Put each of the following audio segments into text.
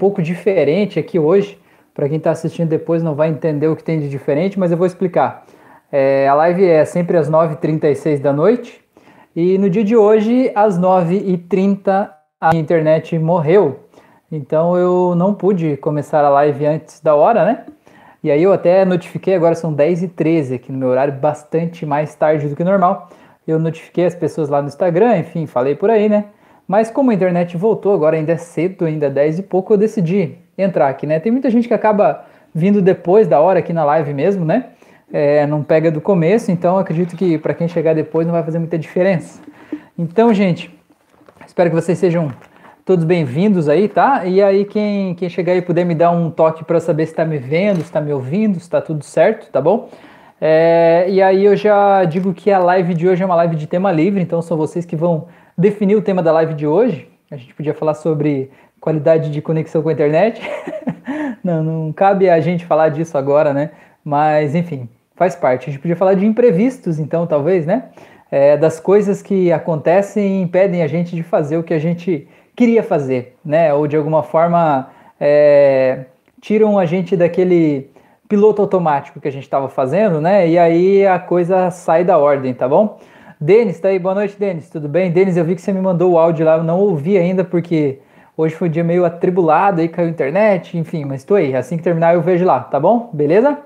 pouco diferente aqui hoje. Para quem está assistindo depois não vai entender o que tem de diferente, mas eu vou explicar. É, a live é sempre às 9h36 da noite. E no dia de hoje, às 9h30, a internet morreu. Então eu não pude começar a live antes da hora, né? E aí eu até notifiquei, agora são 10h13 aqui no meu horário, bastante mais tarde do que normal. Eu notifiquei as pessoas lá no Instagram, enfim, falei por aí, né? Mas como a internet voltou, agora ainda é cedo, ainda é 10 e pouco, eu decidi entrar aqui, né? Tem muita gente que acaba vindo depois da hora aqui na live mesmo, né? É, não pega do começo, então acredito que para quem chegar depois não vai fazer muita diferença. Então, gente, espero que vocês sejam todos bem-vindos aí, tá? E aí, quem, quem chegar aí puder me dar um toque para saber se está me vendo, se está me ouvindo, se está tudo certo, tá bom? É, e aí eu já digo que a live de hoje é uma live de tema livre, então são vocês que vão definir o tema da live de hoje. A gente podia falar sobre qualidade de conexão com a internet. não, não cabe a gente falar disso agora, né? Mas enfim, faz parte. A gente podia falar de imprevistos, então, talvez, né? É, das coisas que acontecem e impedem a gente de fazer o que a gente queria fazer, né? Ou de alguma forma é, tiram a gente daquele piloto automático que a gente estava fazendo, né? E aí a coisa sai da ordem, tá bom? Denis, tá aí? Boa noite, Denis. Tudo bem? Denis, eu vi que você me mandou o áudio lá, eu não ouvi ainda porque hoje foi um dia meio atribulado, aí caiu a internet, enfim, mas tô aí. Assim que terminar eu vejo lá, tá bom? Beleza?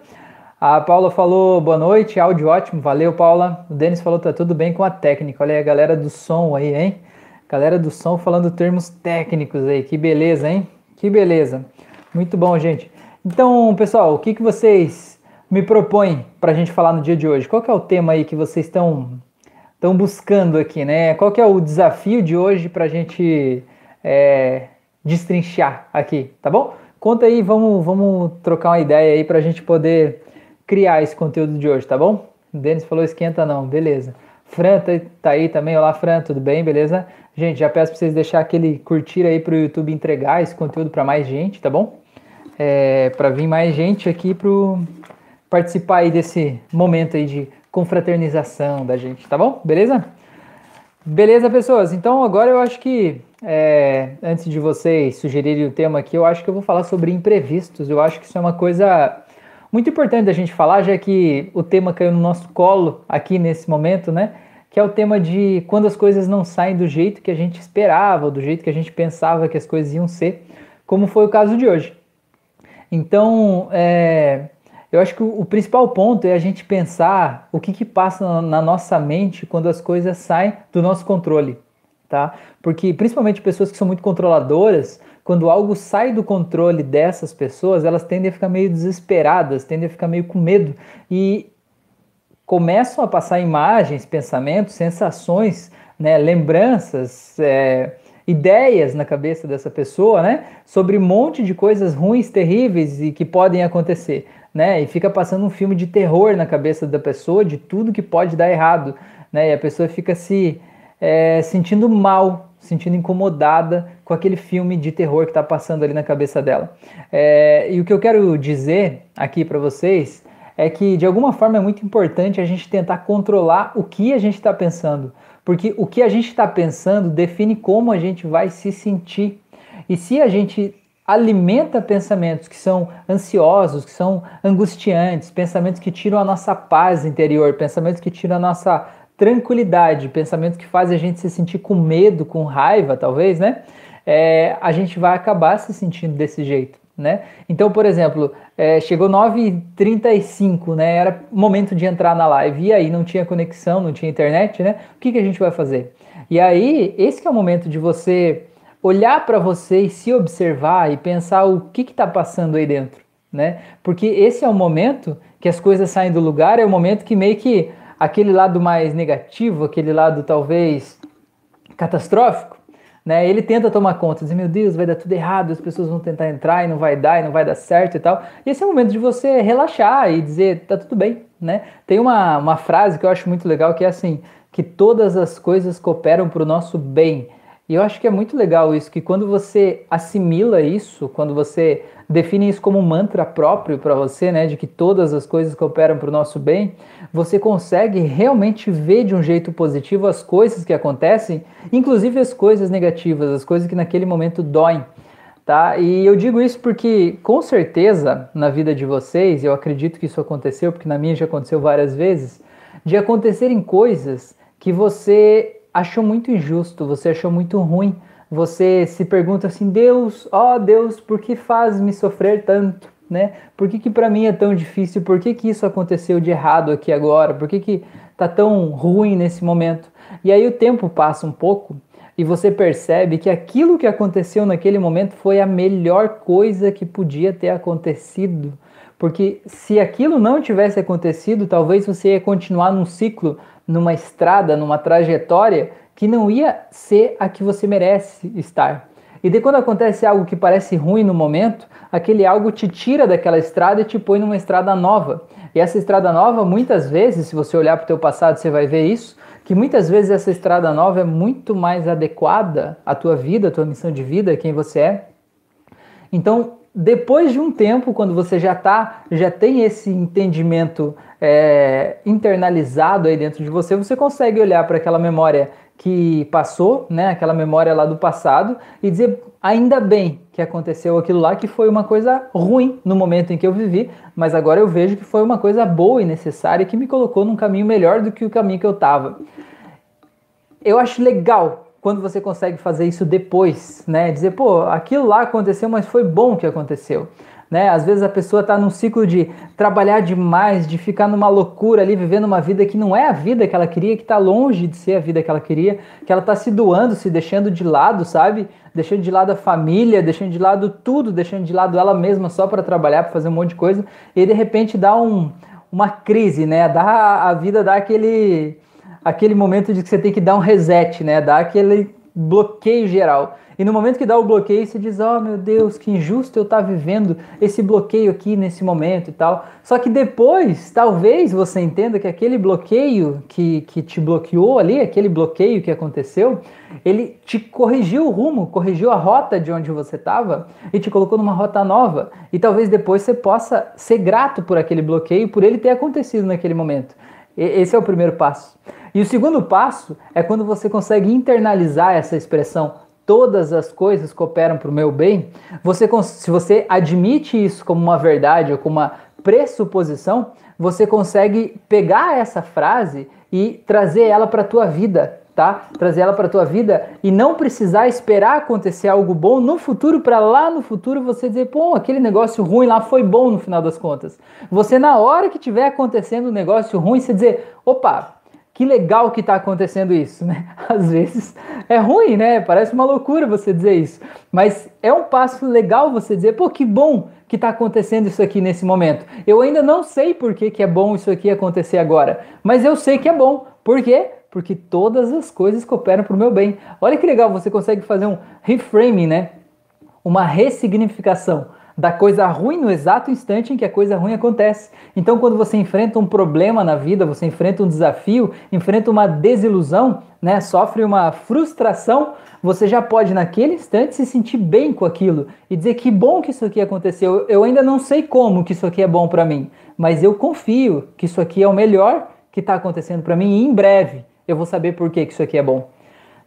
A Paula falou boa noite, áudio ótimo, valeu, Paula. O Denis falou tá tudo bem com a técnica. Olha aí a galera do som aí, hein? Galera do som falando termos técnicos aí, que beleza, hein? Que beleza. Muito bom, gente. Então, pessoal, o que, que vocês me propõem para a gente falar no dia de hoje? Qual que é o tema aí que vocês estão estão buscando aqui, né? Qual que é o desafio de hoje para a gente é, destrinchar aqui, tá bom? Conta aí, vamos, vamos trocar uma ideia aí para a gente poder criar esse conteúdo de hoje, tá bom? O Denis falou esquenta não, beleza. Fran tá, tá aí também, olá Fran, tudo bem, beleza? Gente, já peço para vocês deixar aquele curtir aí para o YouTube entregar esse conteúdo para mais gente, tá bom? é, para vir mais gente aqui para participar aí desse momento aí de confraternização da gente, tá bom? Beleza? Beleza, pessoas? Então agora eu acho que é, antes de vocês sugerirem o tema aqui, eu acho que eu vou falar sobre imprevistos. Eu acho que isso é uma coisa muito importante da gente falar, já que o tema caiu no nosso colo aqui nesse momento, né? Que é o tema de quando as coisas não saem do jeito que a gente esperava, do jeito que a gente pensava que as coisas iam ser, como foi o caso de hoje. Então, é, eu acho que o, principal ponto é a gente pensar o que, que passa na, na, nossa mente quando as coisas saem do nosso controle, tá? Porque principalmente pessoas que são muito controladoras, quando algo sai do controle dessas pessoas, elas tendem a ficar meio desesperadas, tendem a ficar meio com medo e começam a passar imagens, pensamentos, sensações, né, lembranças, é, ideias na cabeça dessa pessoa, né, sobre um monte de coisas ruins, terríveis e que podem acontecer, né, e fica passando um filme de terror na cabeça da pessoa de tudo que pode dar errado, né, e a pessoa fica se é, sentindo mal, sentindo incomodada com aquele filme de terror que está passando ali na cabeça dela. É, e o que eu quero dizer aqui para vocês é que de alguma forma é muito importante a gente tentar controlar o que a gente está pensando porque o que a gente está pensando define como a gente vai se sentir. E se a gente alimenta pensamentos que são ansiosos, que são angustiantes, pensamentos que tiram a nossa paz interior, pensamentos que tiram a nossa tranquilidade, pensamentos que fazem a gente se sentir com medo, com raiva, talvez, né? É, a gente vai acabar se sentindo desse jeito né? Então, por exemplo, é, chegou 9h35, né? Era momento de entrar na live e aí não tinha conexão, não tinha internet, né? O que, que a gente vai fazer? E aí, esse é o momento de você olhar para você e se observar e pensar o que está passando aí dentro, né? Porque esse é o momento que as coisas saem do lugar, é o momento que meio que aquele lado mais negativo, aquele lado talvez catastrófico, né? Ele tenta tomar conta, dizer, meu Deus, vai dar tudo errado, as pessoas vão tentar entrar e não vai dar, e não vai dar certo e tal. E esse é o momento de você relaxar e dizer, tá tudo bem, né? Tem uma, uma frase que eu acho muito legal que é assim, que todas as coisas cooperam para o nosso bem. E eu acho que é muito legal isso, que quando você assimila isso, quando você define isso como um mantra próprio para você, né, de que todas as coisas cooperam para o nosso bem, você consegue realmente ver de um jeito positivo as coisas que acontecem, inclusive as coisas negativas, as coisas que naquele momento doem. tá? E eu digo isso porque, com certeza, na vida de vocês, eu acredito que isso aconteceu, porque na minha já aconteceu várias vezes, de acontecerem coisas que você achou muito injusto, você achou muito ruim, você se pergunta assim, Deus, ó oh Deus, por que faz me sofrer tanto? Né? Por que, que para mim é tão difícil? Por que, que isso aconteceu de errado aqui agora? Por que, que tá tão ruim nesse momento? E aí o tempo passa um pouco e você percebe que aquilo que aconteceu naquele momento foi a melhor coisa que podia ter acontecido. Porque se aquilo não tivesse acontecido, talvez você ia continuar num ciclo, numa estrada, numa trajetória que não ia ser a que você merece estar. E de quando acontece algo que parece ruim no momento, aquele algo te tira daquela estrada e te põe numa estrada nova. E essa estrada nova, muitas vezes, se você olhar para o teu passado, você vai ver isso, que muitas vezes essa estrada nova é muito mais adequada à tua vida, à tua missão de vida, quem você é. Então, depois de um tempo, quando você já tá, já tem esse entendimento é, internalizado aí dentro de você, você consegue olhar para aquela memória que passou, né, aquela memória lá do passado, e dizer ainda bem que aconteceu aquilo lá, que foi uma coisa ruim no momento em que eu vivi, mas agora eu vejo que foi uma coisa boa e necessária que me colocou num caminho melhor do que o caminho que eu estava. Eu acho legal quando você consegue fazer isso depois, né? Dizer, pô, aquilo lá aconteceu, mas foi bom que aconteceu. Né? Às vezes a pessoa está num ciclo de trabalhar demais, de ficar numa loucura ali, vivendo uma vida que não é a vida que ela queria, que está longe de ser a vida que ela queria, que ela está se doando, se deixando de lado, sabe? Deixando de lado a família, deixando de lado tudo, deixando de lado ela mesma só para trabalhar, para fazer um monte de coisa, e de repente dá um, uma crise, né? Dá, a vida dá aquele, aquele momento de que você tem que dar um reset, né? Dá aquele bloqueio geral. E no momento que dá o bloqueio, você diz: Oh meu Deus, que injusto eu estar tá vivendo esse bloqueio aqui nesse momento e tal. Só que depois, talvez você entenda que aquele bloqueio que, que te bloqueou ali, aquele bloqueio que aconteceu, ele te corrigiu o rumo, corrigiu a rota de onde você estava e te colocou numa rota nova. E talvez depois você possa ser grato por aquele bloqueio, por ele ter acontecido naquele momento. E, esse é o primeiro passo. E o segundo passo é quando você consegue internalizar essa expressão todas as coisas cooperam para o meu bem, você, se você admite isso como uma verdade ou como uma pressuposição, você consegue pegar essa frase e trazer ela para a tua vida, tá? Trazer ela para a tua vida e não precisar esperar acontecer algo bom no futuro para lá no futuro você dizer, pô, aquele negócio ruim lá foi bom no final das contas. Você na hora que tiver acontecendo um negócio ruim, você dizer, opa, que legal que está acontecendo isso, né? Às vezes é ruim, né? Parece uma loucura você dizer isso, mas é um passo legal você dizer, pô, que bom que está acontecendo isso aqui nesse momento. Eu ainda não sei por que, que é bom isso aqui acontecer agora, mas eu sei que é bom. Por quê? Porque todas as coisas cooperam para o meu bem. Olha que legal, você consegue fazer um reframing, né? Uma ressignificação da coisa ruim no exato instante em que a coisa ruim acontece. Então, quando você enfrenta um problema na vida, você enfrenta um desafio, enfrenta uma desilusão, né, sofre uma frustração, você já pode naquele instante se sentir bem com aquilo e dizer que bom que isso aqui aconteceu. Eu ainda não sei como que isso aqui é bom para mim, mas eu confio que isso aqui é o melhor que está acontecendo para mim e em breve eu vou saber por que, que isso aqui é bom.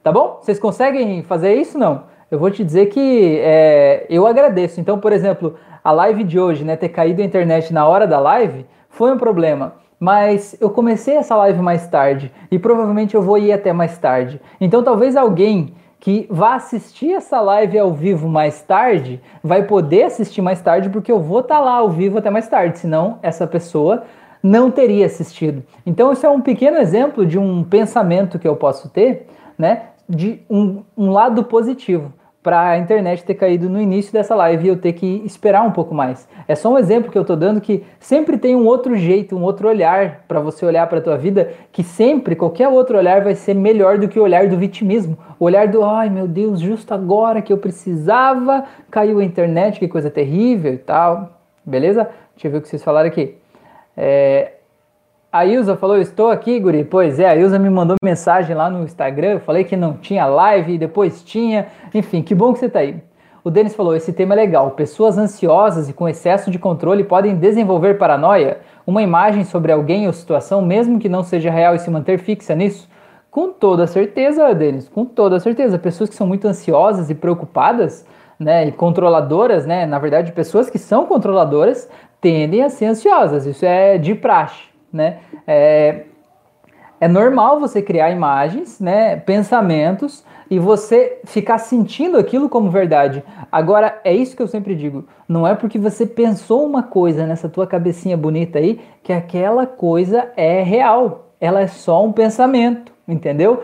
Tá bom? Vocês conseguem fazer isso? Não? Eu vou te dizer que é, eu agradeço. Então, por exemplo, a live de hoje, né, ter caído a internet na hora da live, foi um problema. Mas eu comecei essa live mais tarde e provavelmente eu vou ir até mais tarde. Então, talvez alguém que vá assistir essa live ao vivo mais tarde vai poder assistir mais tarde porque eu vou estar tá lá ao vivo até mais tarde. Senão, essa pessoa não teria assistido. Então, isso é um pequeno exemplo de um pensamento que eu posso ter, né? De um, um lado positivo para a internet ter caído no início dessa live e eu ter que esperar um pouco mais. É só um exemplo que eu estou dando que sempre tem um outro jeito, um outro olhar para você olhar para a tua vida, que sempre qualquer outro olhar vai ser melhor do que o olhar do vitimismo, o olhar do ai meu Deus, justo agora que eu precisava, caiu a internet, que coisa terrível e tal. Beleza? Deixa eu ver o que vocês falaram aqui. É, a Ilza falou, estou aqui, guri. Pois é, a Ilza me mandou mensagem lá no Instagram, eu falei que não tinha live, depois tinha. Enfim, que bom que você está aí. O Denis falou, esse tema é legal. Pessoas ansiosas e com excesso de controle podem desenvolver paranoia? Uma imagem sobre alguém ou situação, mesmo que não seja real e se manter fixa nisso? Com toda certeza, Denis, com toda certeza. Pessoas que são muito ansiosas e preocupadas, né, e controladoras, né, na verdade, pessoas que são controladoras tendem a ser ansiosas. Isso é de praxe, né? É, é normal você criar imagens, né, pensamentos e você ficar sentindo aquilo como verdade. Agora, é isso que eu sempre digo. Não é porque você pensou uma coisa nessa tua cabecinha bonita aí que aquela coisa é real. Ela é só um pensamento, entendeu?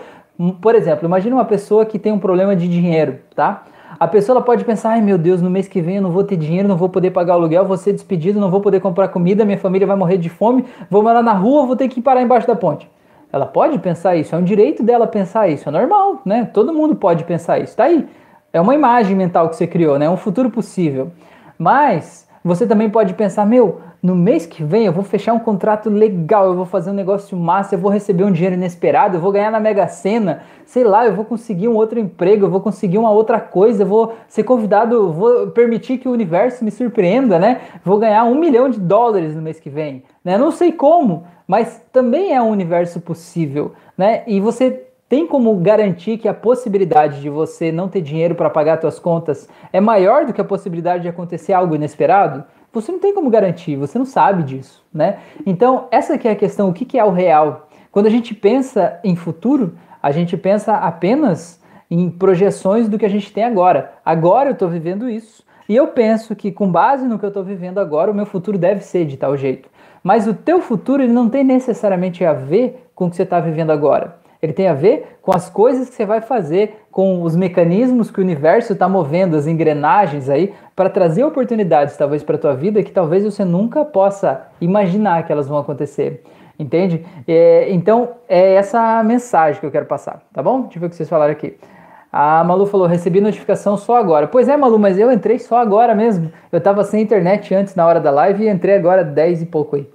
Por exemplo, imagine uma pessoa que tem um problema de dinheiro, tá? A pessoa pode pensar: ai meu Deus, no mês que vem eu não vou ter dinheiro, não vou poder pagar o aluguel, vou ser despedido, não vou poder comprar comida, minha família vai morrer de fome, vou morar na rua, vou ter que parar embaixo da ponte. Ela pode pensar isso, é um direito dela pensar isso, é normal, né? Todo mundo pode pensar isso, tá aí. É uma imagem mental que você criou, né? É um futuro possível. Mas você também pode pensar, meu, no mês que vem eu vou fechar um contrato legal, eu vou fazer um negócio massa, eu vou receber um dinheiro inesperado, eu vou ganhar na Mega Sena, sei lá, eu vou conseguir um outro emprego, eu vou conseguir uma outra coisa, eu vou ser convidado, vou permitir que o universo me surpreenda, né? Vou ganhar um milhão de dólares no mês que vem, né? Não sei como, mas também é um universo possível, né? E você tem como garantir que a possibilidade de você não ter dinheiro para pagar suas contas é maior do que a possibilidade de acontecer algo inesperado? Você não tem como garantir, você não sabe disso, né? Então, essa que é a questão, o que, que é o real? Quando a gente pensa em futuro, a gente pensa apenas em projeções do que a gente tem agora. Agora eu estou vivendo isso, e eu penso que com base no que eu estou vivendo agora, o meu futuro deve ser de tal jeito. Mas o teu futuro ele não tem necessariamente a ver com o que você está vivendo agora. Ele tem a ver com as coisas que você vai fazer, com os mecanismos que o universo está movendo, as engrenagens aí, para trazer oportunidades, talvez, para a tua vida que talvez você nunca possa imaginar que elas vão acontecer. Entende? É, então, é essa mensagem que eu quero passar, tá bom? Deixa eu ver o que vocês falaram aqui. A Malu falou: recebi notificação só agora. Pois é, Malu, mas eu entrei só agora mesmo. Eu estava sem internet antes na hora da live e entrei agora 10 e pouco aí.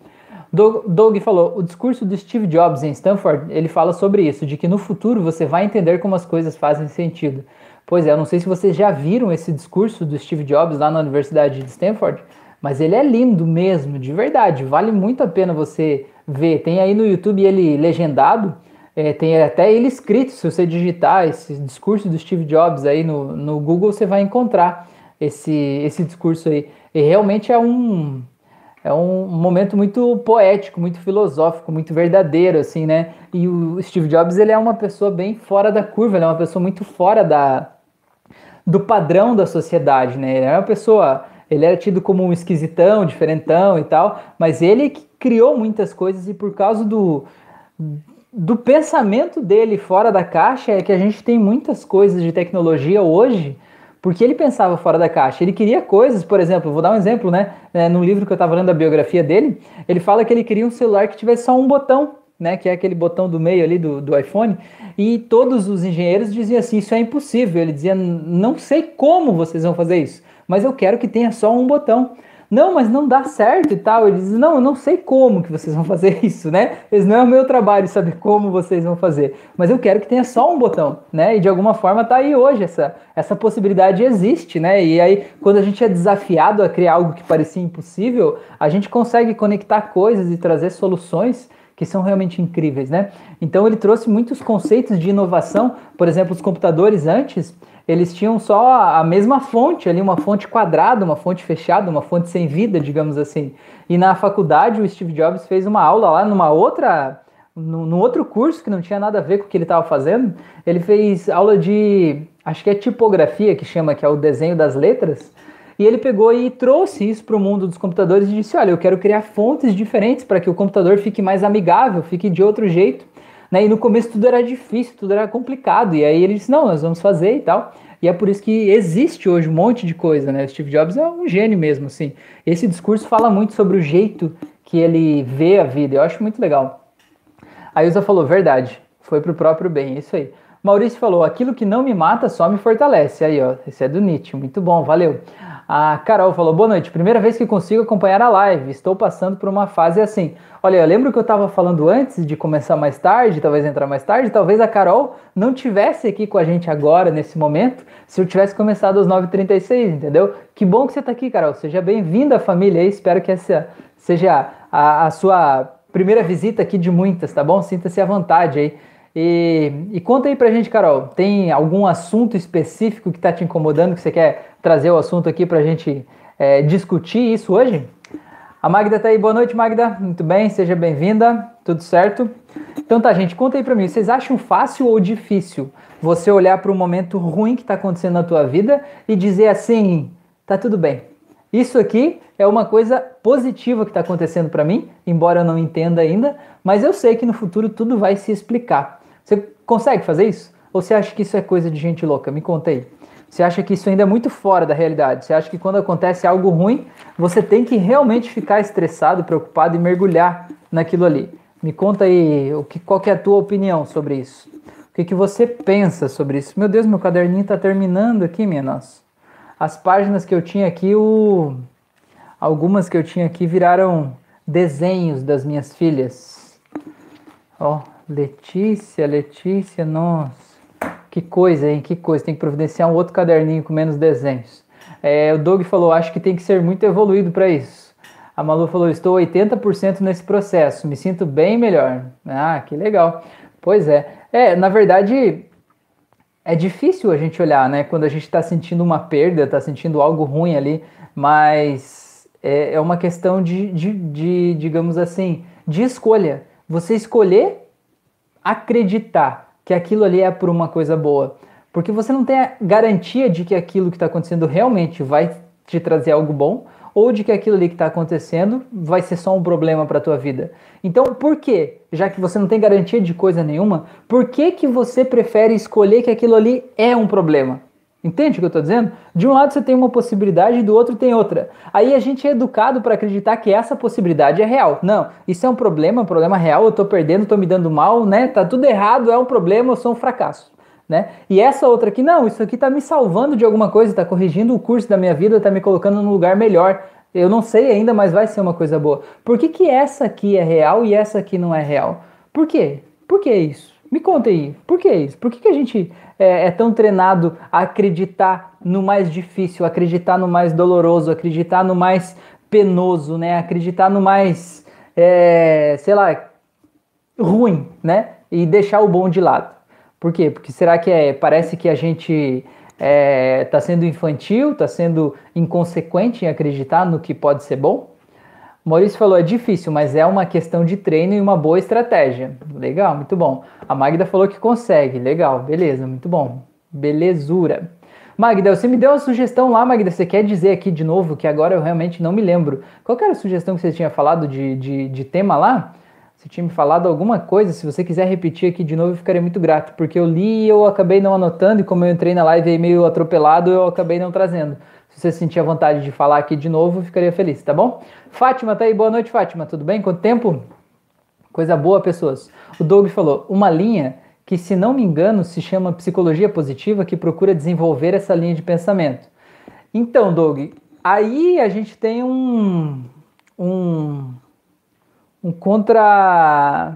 Doug falou: o discurso do Steve Jobs em Stanford, ele fala sobre isso, de que no futuro você vai entender como as coisas fazem sentido. Pois é, eu não sei se vocês já viram esse discurso do Steve Jobs lá na Universidade de Stanford, mas ele é lindo mesmo, de verdade. Vale muito a pena você ver. Tem aí no YouTube ele legendado é, tem até ele escrito, se você digitar esse discurso do Steve Jobs aí no, no Google, você vai encontrar esse, esse discurso aí. E realmente é um, é um momento muito poético, muito filosófico, muito verdadeiro, assim, né? E o Steve Jobs, ele é uma pessoa bem fora da curva, ele é uma pessoa muito fora da, do padrão da sociedade, né? Ele é uma pessoa, ele era tido como um esquisitão, diferentão e tal, mas ele criou muitas coisas e por causa do do pensamento dele fora da caixa é que a gente tem muitas coisas de tecnologia hoje porque ele pensava fora da caixa. Ele queria coisas, por exemplo, vou dar um exemplo, né? É, no livro que eu estava lendo a biografia dele, ele fala que ele queria um celular que tivesse só um botão, né? Que é aquele botão do meio ali do, do iPhone. E todos os engenheiros diziam assim: isso é impossível. Ele dizia: não sei como vocês vão fazer isso, mas eu quero que tenha só um botão não, mas não dá certo e tal. Eles dizem, não, eu não sei como que vocês vão fazer isso, né? Eles não é o meu trabalho saber como vocês vão fazer, mas eu quero que tenha só um botão, né? E de alguma forma tá aí hoje essa essa possibilidade existe, né? E aí quando a gente é desafiado a criar algo que parecia impossível, a gente consegue conectar coisas e trazer soluções que são realmente incríveis, né? Então ele trouxe muitos conceitos de inovação, por exemplo, os computadores antes, eles tinham só a mesma fonte ali, uma fonte quadrada, uma fonte fechada, uma fonte sem vida, digamos assim. E na faculdade o Steve Jobs fez uma aula lá numa outra, num, outro curso que não tinha nada a ver com o que ele estava fazendo. Ele fez aula de, acho que é tipografia que chama, que é o desenho das letras. E ele pegou e trouxe isso para o mundo dos computadores e disse: Olha, eu quero criar fontes diferentes para que o computador fique mais amigável, fique de outro jeito. Né? E no começo tudo era difícil, tudo era complicado. E aí ele disse: não, nós vamos fazer e tal. E é por isso que existe hoje um monte de coisa, né? O Steve Jobs é um gênio mesmo, assim. Esse discurso fala muito sobre o jeito que ele vê a vida. Eu acho muito legal. A Ilza falou: verdade, foi pro próprio bem, isso aí. Maurício falou: aquilo que não me mata só me fortalece. Aí, ó, esse é do Nietzsche, muito bom, valeu. A Carol falou: boa noite, primeira vez que consigo acompanhar a live, estou passando por uma fase assim. Olha, eu lembro que eu estava falando antes de começar mais tarde, talvez entrar mais tarde, talvez a Carol não tivesse aqui com a gente agora, nesse momento, se eu tivesse começado às 9h36, entendeu? Que bom que você está aqui, Carol. Seja bem-vinda à família aí, espero que essa seja a, a sua primeira visita aqui de muitas, tá bom? Sinta-se à vontade aí. E, e conta aí pra gente, Carol, tem algum assunto específico que está te incomodando, que você quer trazer o assunto aqui pra gente é, discutir isso hoje? A Magda tá aí, boa noite, Magda. Muito bem, seja bem-vinda, tudo certo? Então tá, gente, conta aí pra mim, vocês acham fácil ou difícil você olhar para um momento ruim que está acontecendo na tua vida e dizer assim, tá tudo bem. Isso aqui é uma coisa positiva que está acontecendo para mim, embora eu não entenda ainda, mas eu sei que no futuro tudo vai se explicar. Você consegue fazer isso? Ou você acha que isso é coisa de gente louca? Me conta aí. Você acha que isso ainda é muito fora da realidade? Você acha que quando acontece algo ruim, você tem que realmente ficar estressado, preocupado e mergulhar naquilo ali? Me conta aí o que, qual que é a tua opinião sobre isso. O que, que você pensa sobre isso? Meu Deus, meu caderninho está terminando aqui, minha nossa. As páginas que eu tinha aqui, o... algumas que eu tinha aqui viraram desenhos das minhas filhas. Ó, Letícia, Letícia, nossa. Que coisa, hein? Que coisa. Tem que providenciar um outro caderninho com menos desenhos. É, o Doug falou, acho que tem que ser muito evoluído para isso. A Malu falou, estou 80% nesse processo, me sinto bem melhor. Ah, que legal. Pois é. É, na verdade, é difícil a gente olhar, né? Quando a gente está sentindo uma perda, está sentindo algo ruim ali, mas é, é uma questão de, de, de, digamos assim, de escolha. Você escolher acreditar que aquilo ali é por uma coisa boa. Porque você não tem a garantia de que aquilo que está acontecendo realmente vai te trazer algo bom ou de que aquilo ali que está acontecendo vai ser só um problema para a tua vida. Então, por quê? Já que você não tem garantia de coisa nenhuma, por que, que você prefere escolher que aquilo ali é um problema? Entende o que eu estou dizendo? De um lado você tem uma possibilidade e do outro tem outra. Aí a gente é educado para acreditar que essa possibilidade é real. Não, isso é um problema, um problema real, eu estou perdendo, estou me dando mal, né? Tá tudo errado, é um problema, eu sou um fracasso. Né? E essa outra aqui, não, isso aqui está me salvando de alguma coisa, está corrigindo o curso da minha vida, está me colocando num lugar melhor. Eu não sei ainda, mas vai ser uma coisa boa. Por que, que essa aqui é real e essa aqui não é real? Por quê? Por que isso? Me conta aí, por que isso? Por que, que a gente é, é, tão treinado a acreditar no mais difícil, acreditar no mais doloroso, acreditar no mais penoso, né? Acreditar no mais, é, sei lá, ruim, né? E deixar o bom de lado. Por quê? Porque será que é, parece que a gente está é, tá sendo infantil, está sendo inconsequente em acreditar no que pode ser bom? Maurício falou, é difícil, mas é uma questão de treino e uma boa estratégia. Legal, muito bom. A Magda falou que consegue. Legal, beleza, muito bom. Belezura. Magda, você me deu uma sugestão lá, Magda. Você quer dizer aqui de novo que agora eu realmente não me lembro. Qual era a sugestão que você tinha falado de, de, de tema lá? Você tinha me falado alguma coisa. Se você quiser repetir aqui de novo, eu ficaria muito grato. Porque eu li e eu acabei não anotando. E como eu entrei na live aí meio atropelado, eu acabei não trazendo. Se você sentir a vontade de falar aqui de novo, ficaria feliz, tá bom? Fátima tá aí, boa noite, Fátima, tudo bem? Quanto tempo? Coisa boa, pessoas. O Doug falou, uma linha que, se não me engano, se chama psicologia positiva, que procura desenvolver essa linha de pensamento. Então, Doug, aí a gente tem um, um, um contra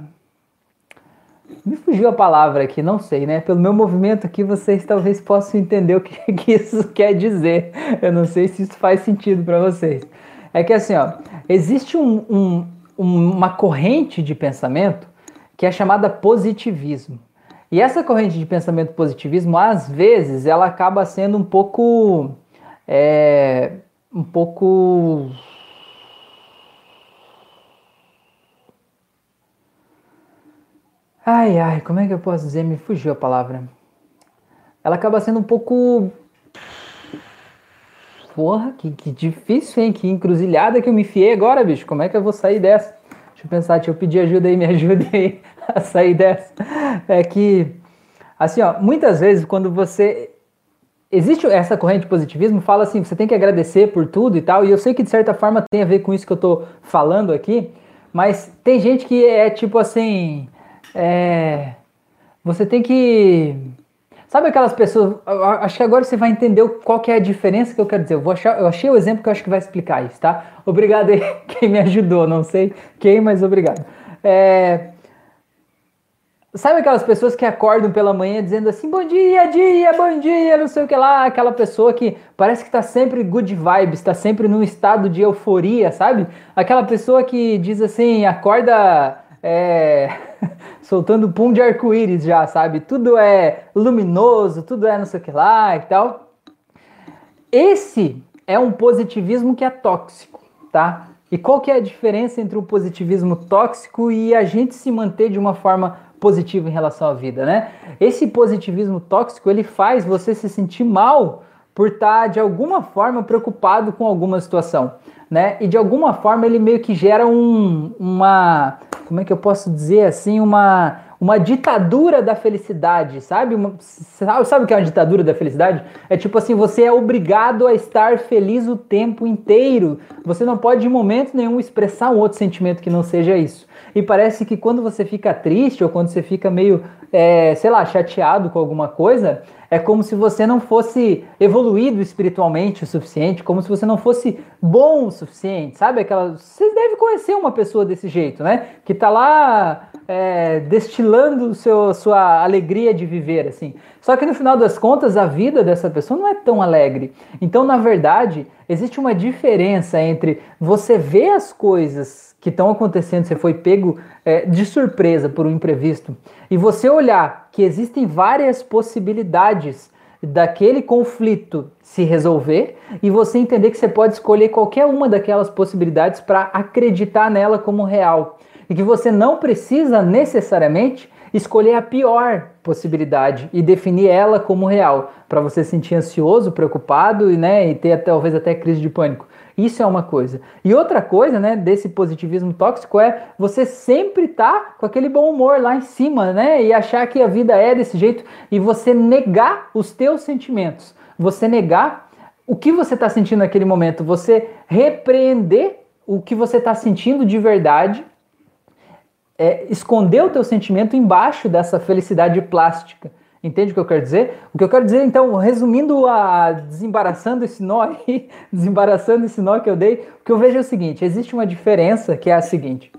me fugiu a palavra aqui, não sei, né? Pelo meu movimento aqui, vocês talvez possam entender o que, que isso quer dizer. Eu não sei se isso faz sentido para vocês. É que assim, ó, existe um, um, uma corrente de pensamento que é chamada positivismo. E essa corrente de pensamento positivismo, às vezes, ela acaba sendo um pouco. É, um pouco Ai, ai, como é que eu posso dizer? Me fugiu a palavra. Ela acaba sendo um pouco. Porra, que, que difícil, hein? Que encruzilhada que eu me enfiei agora, bicho. Como é que eu vou sair dessa? Deixa eu pensar, deixa eu pedir ajuda aí, me ajude aí a sair dessa. É que, assim, ó, muitas vezes quando você. Existe essa corrente de positivismo, fala assim, você tem que agradecer por tudo e tal, e eu sei que de certa forma tem a ver com isso que eu tô falando aqui, mas tem gente que é tipo assim, é, você tem que. Sabe aquelas pessoas. Acho que agora você vai entender qual que é a diferença que eu quero dizer. Eu, vou achar, eu achei o exemplo que eu acho que vai explicar isso, tá? Obrigado aí quem me ajudou, não sei quem, mas obrigado. É, Sabe aquelas pessoas que acordam pela manhã dizendo assim, bom dia, dia, bom dia, não sei o que lá, aquela pessoa que parece que está sempre good vibes, está sempre num estado de euforia, sabe? Aquela pessoa que diz assim, acorda, é, soltando pum de arco-íris já, sabe? Tudo é luminoso, tudo é não sei o que lá e tal. Esse é um positivismo que é tóxico, tá? E qual que é a diferença entre o positivismo tóxico e a gente se manter de uma forma positiva em relação à vida, né? Esse positivismo tóxico, ele faz você se sentir mal por estar de alguma forma preocupado com alguma situação, né? E de alguma forma ele meio que gera um, uma, como é que eu posso dizer assim, uma uma ditadura da felicidade, sabe? Uma, sabe? Sabe o que é uma ditadura da felicidade? É tipo assim, você é obrigado a estar feliz o tempo inteiro. Você não pode, em momento nenhum, expressar um outro sentimento que não seja isso. E parece que quando você fica triste ou quando você fica meio, é, sei lá, chateado com alguma coisa, é como se você não fosse evoluído espiritualmente o suficiente, como se você não fosse bom o suficiente, sabe? Aquela. Vocês devem conhecer uma pessoa desse jeito, né? Que tá lá é, destilando seu, sua alegria de viver, assim. Só que no final das contas, a vida dessa pessoa não é tão alegre. Então, na verdade, existe uma diferença entre você ver as coisas que estão acontecendo, você foi pego é, de surpresa por um imprevisto, e você olhar que existem várias possibilidades daquele conflito se resolver e você entender que você pode escolher qualquer uma daquelas possibilidades para acreditar nela como real e que você não precisa necessariamente escolher a pior possibilidade e definir ela como real, para você sentir ansioso, preocupado e, né, e ter talvez até crise de pânico. Isso é uma coisa. E outra coisa, né, desse positivismo tóxico é você sempre tá com aquele bom humor lá em cima, né, e achar que a vida é desse jeito e você negar os teus sentimentos. Você negar o que você está sentindo naquele momento, você repreender o que você está sentindo de verdade é, esconder o teu sentimento embaixo dessa felicidade plástica. Entende o que eu quero dizer? O que eu quero dizer, então, resumindo a desembaraçando esse nó aí, desembaraçando esse nó que eu dei, o que eu vejo é o seguinte: existe uma diferença que é a seguinte.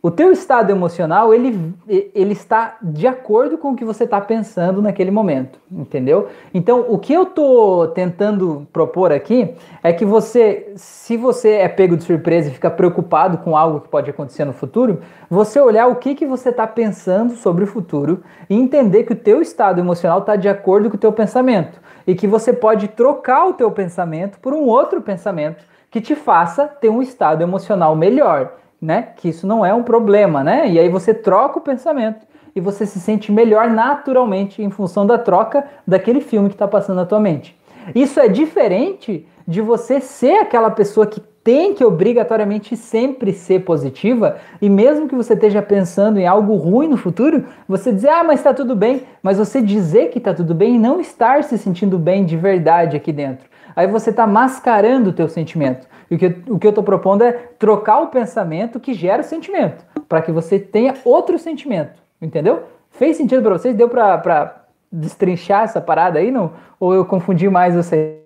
O teu estado emocional, ele, ele está de acordo com o que você está pensando naquele momento, entendeu? Então, o que eu estou tentando propor aqui é que você, se você é pego de surpresa e fica preocupado com algo que pode acontecer no futuro, você olhar o que, que você está pensando sobre o futuro e entender que o teu estado emocional está de acordo com o teu pensamento e que você pode trocar o teu pensamento por um outro pensamento que te faça ter um estado emocional melhor né? Que isso não é um problema, né? E aí você troca o pensamento e você se sente melhor naturalmente em função da troca daquele filme que está passando na tua mente. Isso é diferente de você ser aquela pessoa que tem que obrigatoriamente sempre ser positiva e mesmo que você esteja pensando em algo ruim no futuro, você dizer, ah, mas está tudo bem, mas você dizer que está tudo bem e não estar se sentindo bem de verdade aqui dentro. Aí você está mascarando o teu sentimento. E o que, o que eu estou propondo é trocar o pensamento que gera o sentimento, para que você tenha outro sentimento, entendeu? Fez sentido para vocês? Deu para destrinchar essa parada aí, não? Ou eu confundi mais você?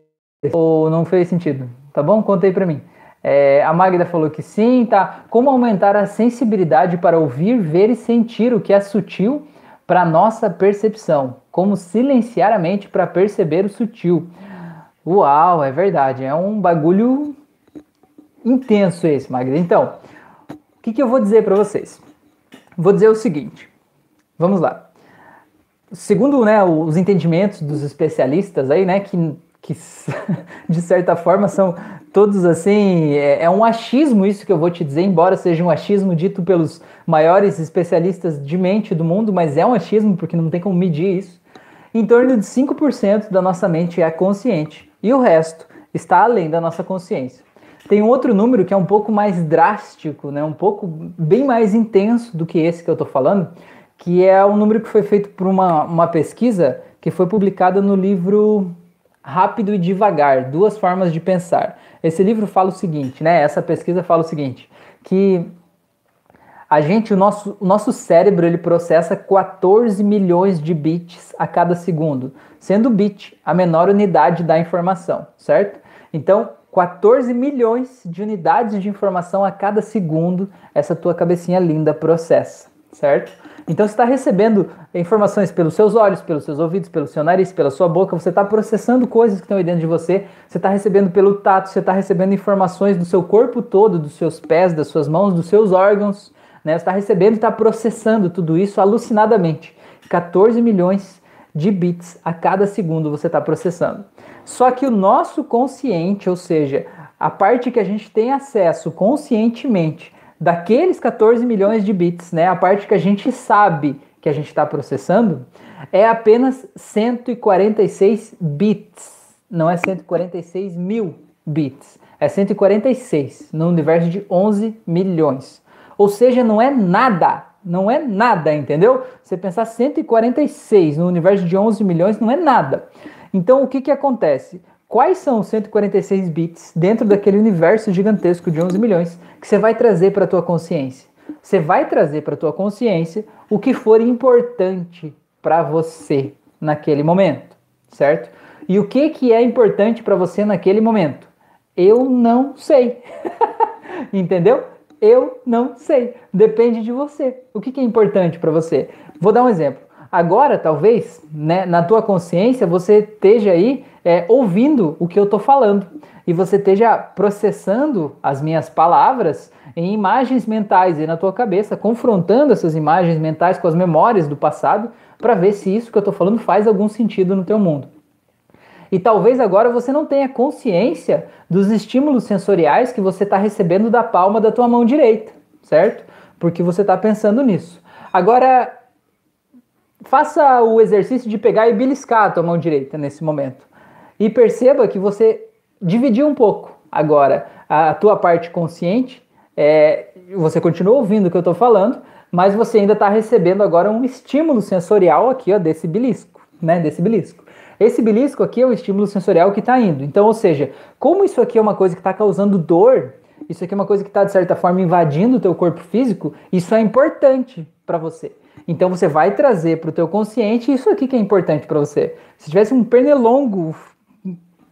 Ou não fez sentido? Tá bom? Conta aí para mim. É, a Magda falou que sim, tá? Como aumentar a sensibilidade para ouvir, ver e sentir o que é sutil para nossa percepção? Como silenciar a mente para perceber o sutil? Uau, é verdade. É um bagulho intenso esse, Magda. Então, o que, que eu vou dizer para vocês? Vou dizer o seguinte. Vamos lá. Segundo né, os entendimentos dos especialistas aí, né, que, que de certa forma são todos assim, é, é, um achismo isso que eu vou te dizer, embora seja um achismo dito pelos maiores especialistas de mente do mundo, mas é um achismo porque não tem como medir isso. Em torno de 5% da nossa mente é consciente e o resto está além da nossa consciência. Tem um outro número que é um pouco mais drástico, né? um pouco bem mais intenso do que esse que eu estou falando, que é um número que foi feito por uma, uma pesquisa que foi publicada no livro Rápido e Devagar, Duas Formas de Pensar. Esse livro fala o seguinte, né? Essa pesquisa fala o seguinte, que a gente, o nosso, o nosso cérebro, ele processa 14 milhões de bits a cada segundo, sendo o bit a menor unidade da informação, certo? Então, 14 milhões de unidades de informação a cada segundo essa tua cabecinha linda processa, certo? Então você está recebendo informações pelos seus olhos, pelos seus ouvidos, pelo seu nariz, pela sua boca, você está processando coisas que estão aí dentro de você, você está recebendo pelo tato, você está recebendo informações do seu corpo todo, dos seus pés, das suas mãos, dos seus órgãos, né? Você está recebendo e está processando tudo isso alucinadamente. 14 milhões de bits a cada segundo você está processando. Só que o nosso consciente, ou seja, a parte que a gente tem acesso conscientemente daqueles 14 milhões de bits, né, a parte que a gente sabe que a gente está processando, é apenas 146 bits. Não é 146 mil bits, é 146 no universo de 11 milhões. Ou seja, não é nada, não é nada, entendeu? Você pensar 146 no universo de 11 milhões não é nada. Então o que, que acontece? Quais são os 146 bits dentro daquele universo gigantesco de 11 milhões que você vai trazer para a tua consciência? Você vai trazer para a tua consciência o que for importante para você naquele momento, certo? E o que, que é importante para você naquele momento? Eu não sei. Entendeu? Eu não sei. Depende de você. O que, que é importante para você? Vou dar um exemplo. Agora, talvez, né, na tua consciência, você esteja aí é, ouvindo o que eu estou falando e você esteja processando as minhas palavras em imagens mentais aí na tua cabeça, confrontando essas imagens mentais com as memórias do passado para ver se isso que eu estou falando faz algum sentido no teu mundo. E talvez agora você não tenha consciência dos estímulos sensoriais que você está recebendo da palma da tua mão direita, certo? Porque você está pensando nisso. Agora, faça o exercício de pegar e beliscar a tua mão direita nesse momento. E perceba que você dividiu um pouco agora a tua parte consciente. É, você continua ouvindo o que eu estou falando, mas você ainda está recebendo agora um estímulo sensorial aqui, ó, desse belisco, né? Desse belisco. Esse belisco aqui é o estímulo sensorial que está indo. Então, ou seja, como isso aqui é uma coisa que está causando dor, isso aqui é uma coisa que está, de certa forma, invadindo o teu corpo físico, isso é importante para você. Então você vai trazer para o teu consciente isso aqui que é importante para você. Se tivesse um pernilongo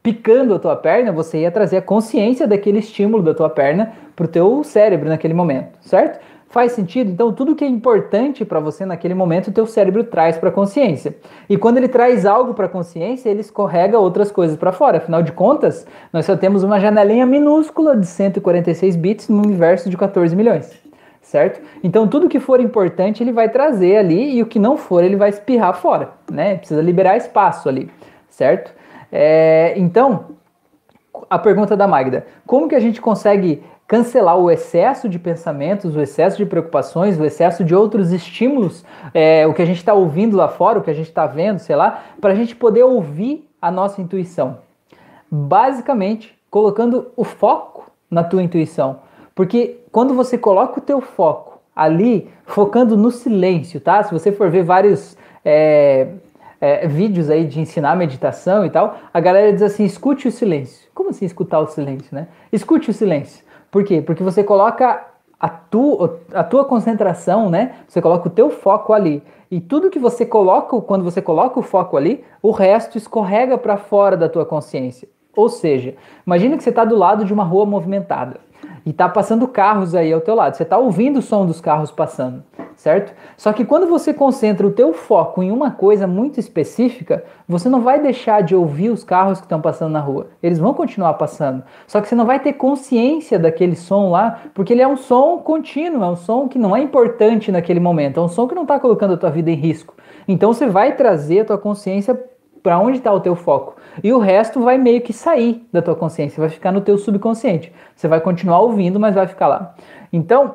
picando a tua perna, você ia trazer a consciência daquele estímulo da tua perna para o teu cérebro naquele momento, certo? Faz sentido? Então, tudo que é importante para você naquele momento, o teu cérebro traz para a consciência. E quando ele traz algo para a consciência, ele escorrega outras coisas para fora. Afinal de contas, nós só temos uma janelinha minúscula de 146 bits no universo de 14 milhões. Certo? Então, tudo que for importante, ele vai trazer ali, e o que não for, ele vai espirrar fora. Né? Precisa liberar espaço ali. Certo? É, então, a pergunta da Magda: como que a gente consegue cancelar o excesso de pensamentos, o excesso de preocupações, o excesso de outros estímulos, é, o que a gente está ouvindo lá fora, o que a gente está vendo, sei lá, para a gente poder ouvir a nossa intuição. Basicamente, colocando o foco na tua intuição. Porque quando você coloca o teu foco ali, focando no silêncio, tá? Se você for ver vários é, é, vídeos aí de ensinar meditação e tal, a galera diz assim: escute o silêncio. Como assim escutar o silêncio, né? Escute o silêncio. Por quê? Porque você coloca a, tu, a tua concentração, né? Você coloca o teu foco ali. E tudo que você coloca, quando você coloca o foco ali, o resto escorrega para fora da tua consciência. Ou seja, imagina que você está do lado de uma rua movimentada e está passando carros aí ao teu lado. Você está ouvindo o som dos carros passando certo? Só que quando você concentra o teu foco em uma coisa muito específica, você não vai deixar de ouvir os carros que estão passando na rua. Eles vão continuar passando. Só que você não vai ter consciência daquele som lá, porque ele é um som contínuo, é um som que não é importante naquele momento, é um som que não está colocando a tua vida em risco. Então você vai trazer a tua consciência para onde está o teu foco. E o resto vai meio que sair da tua consciência, vai ficar no teu subconsciente. Você vai continuar ouvindo, mas vai ficar lá. Então,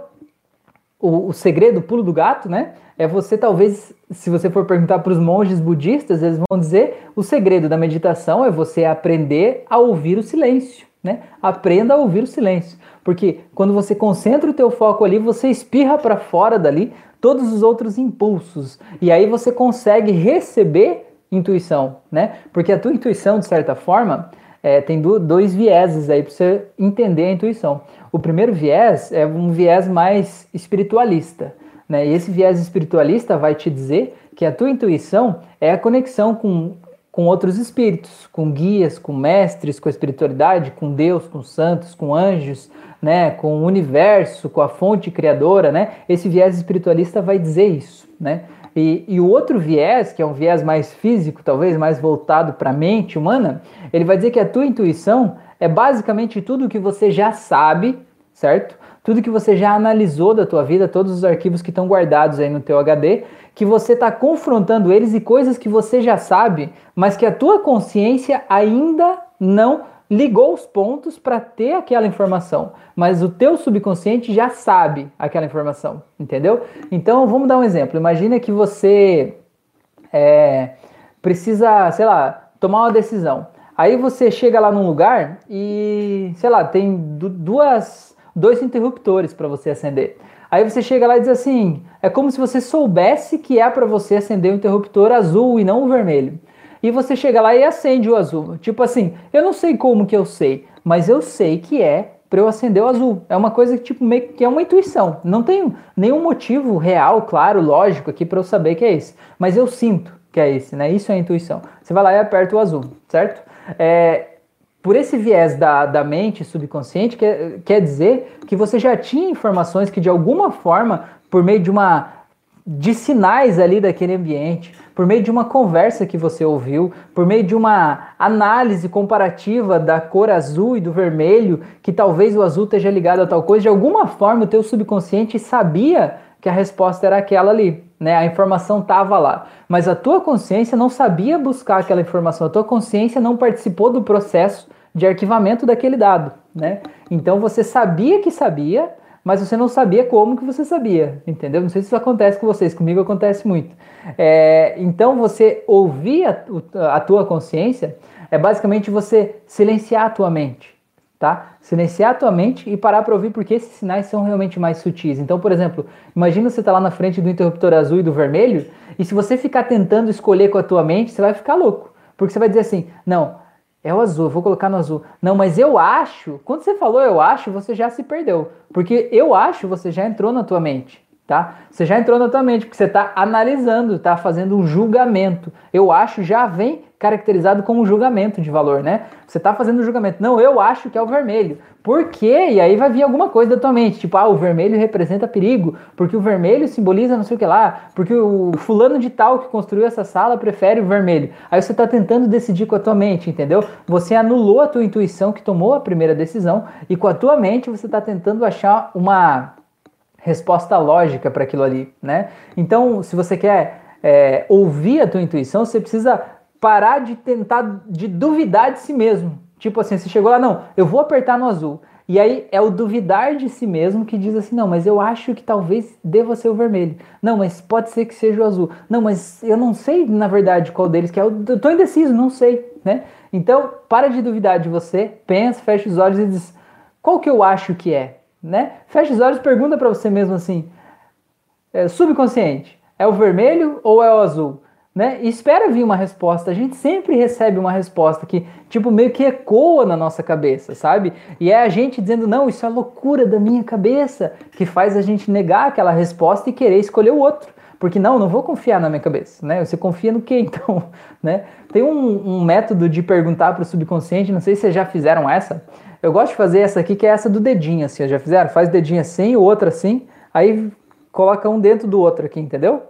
o, o segredo, o pulo do gato, né? É você talvez, se você for perguntar para os monges budistas, eles vão dizer o segredo da meditação é você aprender a ouvir o silêncio, né? Aprenda a ouvir o silêncio, porque quando você concentra o teu foco ali, você espirra para fora dali todos os outros impulsos e aí você consegue receber intuição, né? Porque a tua intuição, de certa forma, é, tem dois vieses aí para você entender a intuição. O primeiro viés é um viés mais espiritualista. Né? E esse viés espiritualista vai te dizer que a tua intuição é a conexão com, com outros espíritos, com guias, com mestres, com a espiritualidade, com Deus, com santos, com anjos, né? com o universo, com a fonte criadora. Né? Esse viés espiritualista vai dizer isso. Né? E, e, o outro viés, que é um viés mais físico, talvez mais voltado para a mente humana, ele vai dizer que a tua intuição é basicamente tudo o que você já sabe certo? Tudo que você já analisou da tua vida, todos os arquivos que estão guardados aí no teu HD, que você está confrontando eles e coisas que você já sabe, mas que a tua consciência ainda não ligou os pontos para ter aquela informação, mas o teu subconsciente já sabe aquela informação, entendeu? Então vamos dar um exemplo. Imagina que você é, precisa, sei lá, tomar uma decisão. Aí você chega lá num lugar e, sei lá, tem duas, dois interruptores para você acender. Aí você chega lá e diz assim: é como se você soubesse que é para você acender o interruptor azul e não o vermelho. E você chega lá e acende o azul. Tipo assim, eu não sei como que eu sei, mas eu sei que é para eu acender o azul. É uma coisa que tipo meio que é uma intuição. Não tem nenhum motivo real, claro, lógico aqui para eu saber que é esse, mas eu sinto que é esse, né? Isso é intuição. Você vai lá e aperta o azul, certo? É, por esse viés da, da mente subconsciente, quer, quer dizer que você já tinha informações que de alguma forma, por meio de uma de sinais ali daquele ambiente, por meio de uma conversa que você ouviu, por meio de uma análise comparativa da cor azul e do vermelho, que talvez o azul esteja ligado a tal coisa, de alguma forma o teu subconsciente sabia que a resposta era aquela ali, né? A informação estava lá, mas a tua consciência não sabia buscar aquela informação, a tua consciência não participou do processo de arquivamento daquele dado, né? Então você sabia que sabia, mas você não sabia como que você sabia, entendeu? Não sei se isso acontece com vocês, comigo acontece muito. É, então você ouvir a, a tua consciência é basicamente você silenciar a tua mente, tá? Silenciar a tua mente e parar para ouvir porque esses sinais são realmente mais sutis. Então, por exemplo, imagina você tá lá na frente do interruptor azul e do vermelho e se você ficar tentando escolher com a tua mente, você vai ficar louco, porque você vai dizer assim, não, é o azul, vou colocar no azul. Não, mas eu acho. Quando você falou eu acho, você já se perdeu. Porque eu acho, você já entrou na tua mente tá? Você já entrou na tua mente, porque você está analisando, está fazendo um julgamento. Eu acho já vem caracterizado como julgamento de valor, né? Você está fazendo um julgamento. Não, eu acho que é o vermelho. Por quê? E aí vai vir alguma coisa da tua mente, tipo, ah, o vermelho representa perigo, porque o vermelho simboliza não sei o que lá, porque o fulano de tal que construiu essa sala prefere o vermelho. Aí você está tentando decidir com a tua mente, entendeu? Você anulou a tua intuição que tomou a primeira decisão e com a tua mente você está tentando achar uma resposta lógica para aquilo ali, né? Então, se você quer é, ouvir a tua intuição, você precisa parar de tentar, de duvidar de si mesmo. Tipo assim, você chegou lá, não, eu vou apertar no azul. E aí é o duvidar de si mesmo que diz assim, não, mas eu acho que talvez deva ser o vermelho. Não, mas pode ser que seja o azul. Não, mas eu não sei na verdade qual deles que é. Eu tô indeciso, não sei, né? Então, para de duvidar de você, pensa, fecha os olhos e diz, qual que eu acho que é? né? Fecha os olhos e pergunta para você mesmo assim, é, subconsciente, é o vermelho ou é o azul? Né? E espera vir uma resposta. A gente sempre recebe uma resposta que, tipo, meio que ecoa na nossa cabeça, sabe? E é a gente dizendo, não, isso é loucura da minha cabeça, que faz a gente negar aquela resposta e querer escolher o outro. Porque não, não vou confiar na minha cabeça, né? Você confia no quê, então? Né? Tem um, um método de perguntar para o subconsciente, não sei se vocês já fizeram essa, eu gosto de fazer essa aqui, que é essa do dedinho, assim. Já fizeram? Faz dedinho assim, o outro assim, aí coloca um dentro do outro aqui, entendeu?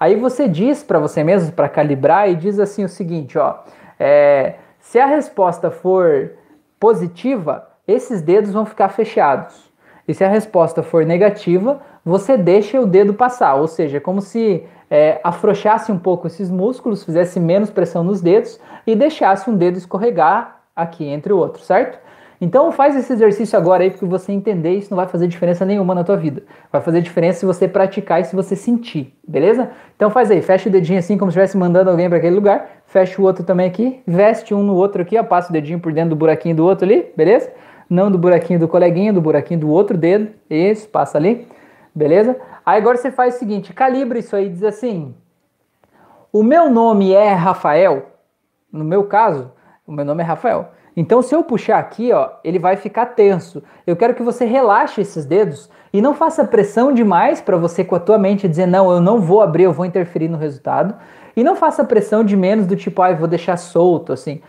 Aí você diz para você mesmo, para calibrar, e diz assim o seguinte, ó. É, se a resposta for positiva, esses dedos vão ficar fechados. E se a resposta for negativa, você deixa o dedo passar. Ou seja, é como se é, afrouxasse um pouco esses músculos, fizesse menos pressão nos dedos e deixasse um dedo escorregar aqui entre o outro, certo? Então faz esse exercício agora aí, porque você entender isso não vai fazer diferença nenhuma na tua vida. Vai fazer diferença se você praticar e se você sentir, beleza? Então faz aí, fecha o dedinho assim como se estivesse mandando alguém para aquele lugar, fecha o outro também aqui, veste um no outro aqui, ó, passa o dedinho por dentro do buraquinho do outro ali, beleza? Não do buraquinho do coleguinha, do buraquinho do outro dedo, isso, passa ali, beleza? Aí agora você faz o seguinte, calibra isso aí, diz assim, o meu nome é Rafael, no meu caso, o meu nome é Rafael. Então, se eu puxar aqui, ó, ele vai ficar tenso. Eu quero que você relaxe esses dedos e não faça pressão demais para você com a tua mente dizer não, eu não vou abrir, eu vou interferir no resultado. E não faça pressão de menos do tipo, ah, eu vou deixar solto, assim.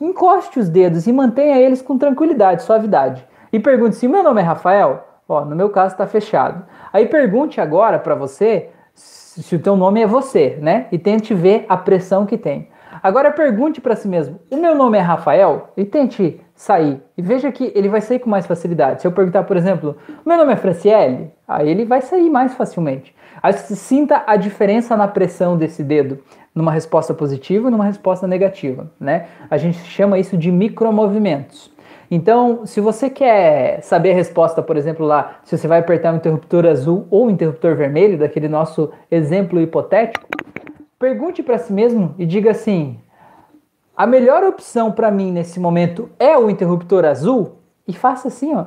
Encoste os dedos e mantenha eles com tranquilidade, suavidade. E pergunte se meu nome é Rafael. Ó, no meu caso está fechado. Aí pergunte agora para você se o teu nome é você, né? E tente ver a pressão que tem. Agora pergunte para si mesmo: o meu nome é Rafael? E tente sair. E veja que ele vai sair com mais facilidade. Se eu perguntar, por exemplo, meu nome é Franciele, aí ele vai sair mais facilmente. Aí você sinta a diferença na pressão desse dedo numa resposta positiva e numa resposta negativa, né? A gente chama isso de micromovimentos. Então, se você quer saber a resposta, por exemplo, lá, se você vai apertar um interruptor azul ou um interruptor vermelho, daquele nosso exemplo hipotético, pergunte para si mesmo e diga assim: a melhor opção para mim nesse momento é o interruptor azul? E faça assim, ó.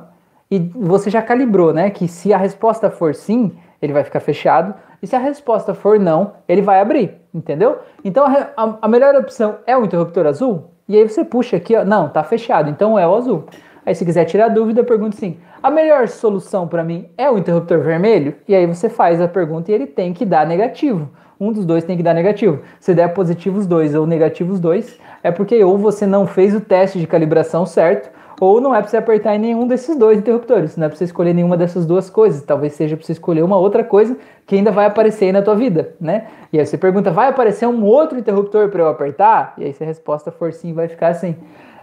E você já calibrou, né? Que se a resposta for sim, ele vai ficar fechado. E se a resposta for não, ele vai abrir, entendeu? Então a, a, melhor opção é o interruptor azul? E aí você puxa aqui, ó, não, tá fechado, então é o azul. Aí se quiser tirar dúvida, pergunta assim: a melhor solução para mim é o interruptor vermelho? E aí você faz a pergunta e ele tem que dar negativo. Um dos dois tem que dar negativo. Se der positivo os dois ou negativo os dois, é porque ou você não fez o teste de calibração certo, ou não é para você apertar em nenhum desses dois interruptores, não é para você escolher nenhuma dessas duas coisas. Talvez seja para você escolher uma outra coisa que ainda vai aparecer aí na tua vida, né? E aí você pergunta, vai aparecer um outro interruptor para eu apertar? E aí se a resposta for sim, vai ficar assim.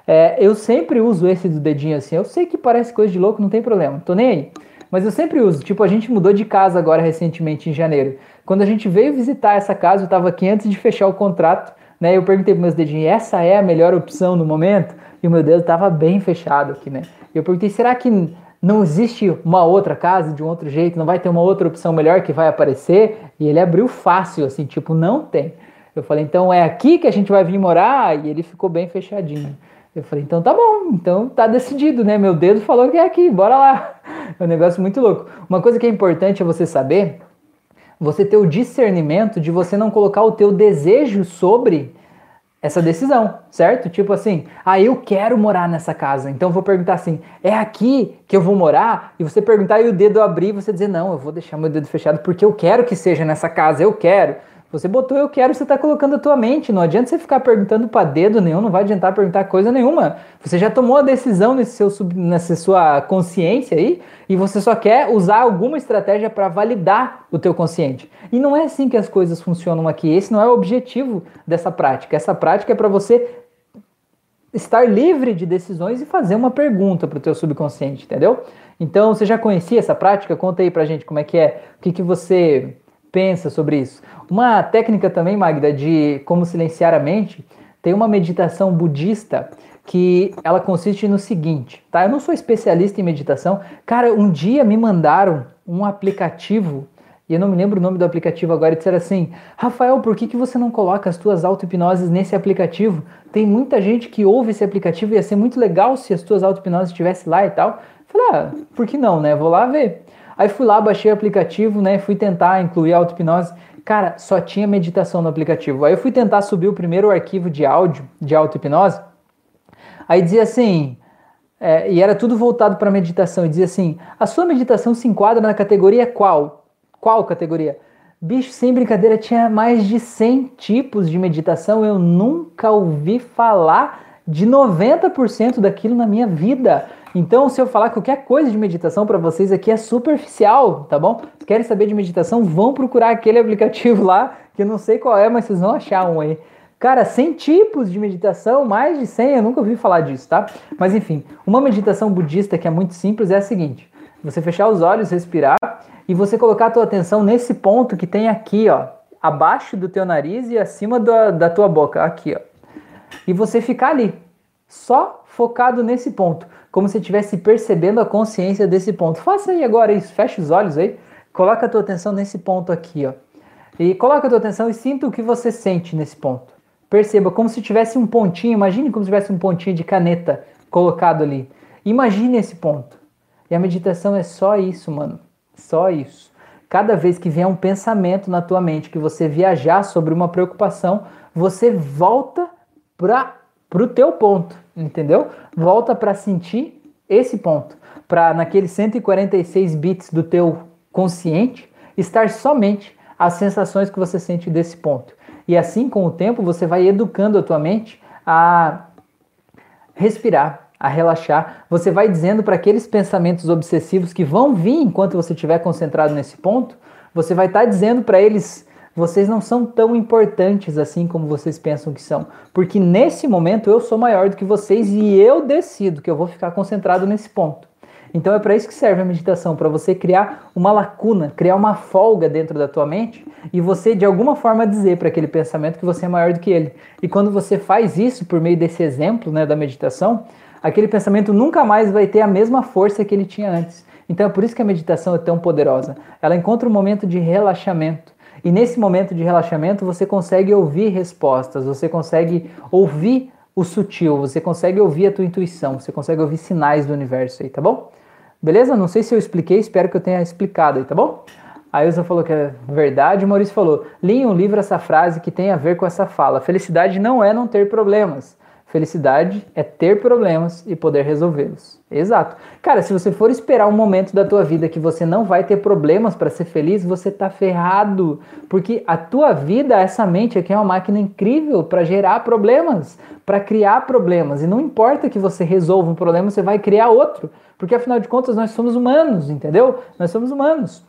É, eu sempre uso esse do dedinho assim. Eu sei que parece coisa de louco, não tem problema, tô nem aí. Mas eu sempre uso. Tipo, a gente mudou de casa agora recentemente em janeiro. Quando a gente veio visitar essa casa, eu estava aqui antes de fechar o contrato, né? Eu perguntei para meus dedinhos, essa é a melhor opção no momento? e o meu dedo estava bem fechado aqui, né? Eu perguntei, será que não existe uma outra casa de um outro jeito? Não vai ter uma outra opção melhor que vai aparecer? E ele abriu fácil, assim, tipo, não tem. Eu falei, então é aqui que a gente vai vir morar? E ele ficou bem fechadinho. Eu falei, então tá bom, então tá decidido, né? Meu dedo falou que é aqui, bora lá. É um negócio muito louco. Uma coisa que é importante é você saber, você ter o discernimento de você não colocar o teu desejo sobre essa decisão, certo? Tipo assim, ah, eu quero morar nessa casa, então vou perguntar assim, é aqui que eu vou morar? E você perguntar e o dedo abrir você dizer, não, eu vou deixar meu dedo fechado porque eu quero que seja nessa casa, eu quero. Você botou eu quero, você está colocando a tua mente. Não adianta você ficar perguntando para dedo nenhum, não vai adiantar perguntar coisa nenhuma. Você já tomou a decisão nesse seu, nessa sua consciência aí e você só quer usar alguma estratégia para validar o teu consciente. E não é assim que as coisas funcionam aqui. Esse não é o objetivo dessa prática. Essa prática é para você estar livre de decisões e fazer uma pergunta para o teu subconsciente, entendeu? Então, você já conhecia essa prática? Conta aí pra gente como é que é, o que, que você pensa sobre isso. Uma técnica também, Magda, de como silenciar a mente, tem uma meditação budista que ela consiste no seguinte, tá? Eu não sou especialista em meditação. Cara, um dia me mandaram um aplicativo, e eu não me lembro o nome do aplicativo agora, e disseram assim, Rafael, por que, que você não coloca as tuas auto-hipnoses nesse aplicativo? Tem muita gente que ouve esse aplicativo, ia ser muito legal se as tuas auto-hipnoses estivessem lá e tal. falei, ah, por que não, né? Vou lá ver. Aí fui lá, baixei o aplicativo, né? Fui tentar incluir a auto-hipnose. Cara, só tinha meditação no aplicativo. Aí eu fui tentar subir o primeiro arquivo de áudio de auto-hipnose. Aí dizia assim, é, e era tudo voltado para meditação. E dizia assim: a sua meditação se enquadra na categoria qual? Qual categoria? Bicho, sem brincadeira, tinha mais de 100 tipos de meditação. Eu nunca ouvi falar de 90% daquilo na minha vida. Então, se eu falar qualquer coisa de meditação para vocês aqui é superficial, tá bom? Querem saber de meditação, vão procurar aquele aplicativo lá, que eu não sei qual é, mas vocês vão achar um aí. Cara, 100 tipos de meditação, mais de 100, eu nunca ouvi falar disso, tá? Mas enfim, uma meditação budista que é muito simples é a seguinte: você fechar os olhos, respirar e você colocar a tua atenção nesse ponto que tem aqui, ó, abaixo do teu nariz e acima da, da tua boca, aqui, ó. E você ficar ali, só focado nesse ponto como se estivesse percebendo a consciência desse ponto. Faça aí agora isso, fecha os olhos aí, coloca a tua atenção nesse ponto aqui, ó. E coloca a tua atenção e sinta o que você sente nesse ponto. Perceba como se tivesse um pontinho, imagine como se tivesse um pontinho de caneta colocado ali. Imagine esse ponto. E a meditação é só isso, mano. Só isso. Cada vez que vier um pensamento na tua mente, que você viajar sobre uma preocupação, você volta para o teu ponto entendeu? Volta para sentir esse ponto, para naqueles 146 bits do teu consciente estar somente as sensações que você sente desse ponto. E assim, com o tempo, você vai educando a tua mente a respirar, a relaxar. Você vai dizendo para aqueles pensamentos obsessivos que vão vir enquanto você estiver concentrado nesse ponto, você vai estar tá dizendo para eles vocês não são tão importantes assim como vocês pensam que são, porque nesse momento eu sou maior do que vocês e eu decido que eu vou ficar concentrado nesse ponto. Então é para isso que serve a meditação, para você criar uma lacuna, criar uma folga dentro da tua mente e você de alguma forma dizer para aquele pensamento que você é maior do que ele. E quando você faz isso por meio desse exemplo, né, da meditação, aquele pensamento nunca mais vai ter a mesma força que ele tinha antes. Então é por isso que a meditação é tão poderosa. Ela encontra um momento de relaxamento. E nesse momento de relaxamento você consegue ouvir respostas, você consegue ouvir o sutil, você consegue ouvir a tua intuição, você consegue ouvir sinais do universo aí, tá bom? Beleza? Não sei se eu expliquei, espero que eu tenha explicado aí, tá bom? A Ilza falou que é verdade, o Maurício falou: li um livro essa frase que tem a ver com essa fala. Felicidade não é não ter problemas. Felicidade é ter problemas e poder resolvê-los. Exato. Cara, se você for esperar um momento da tua vida que você não vai ter problemas para ser feliz, você tá ferrado, porque a tua vida, essa mente aqui é uma máquina incrível para gerar problemas, para criar problemas, e não importa que você resolva um problema, você vai criar outro, porque afinal de contas nós somos humanos, entendeu? Nós somos humanos.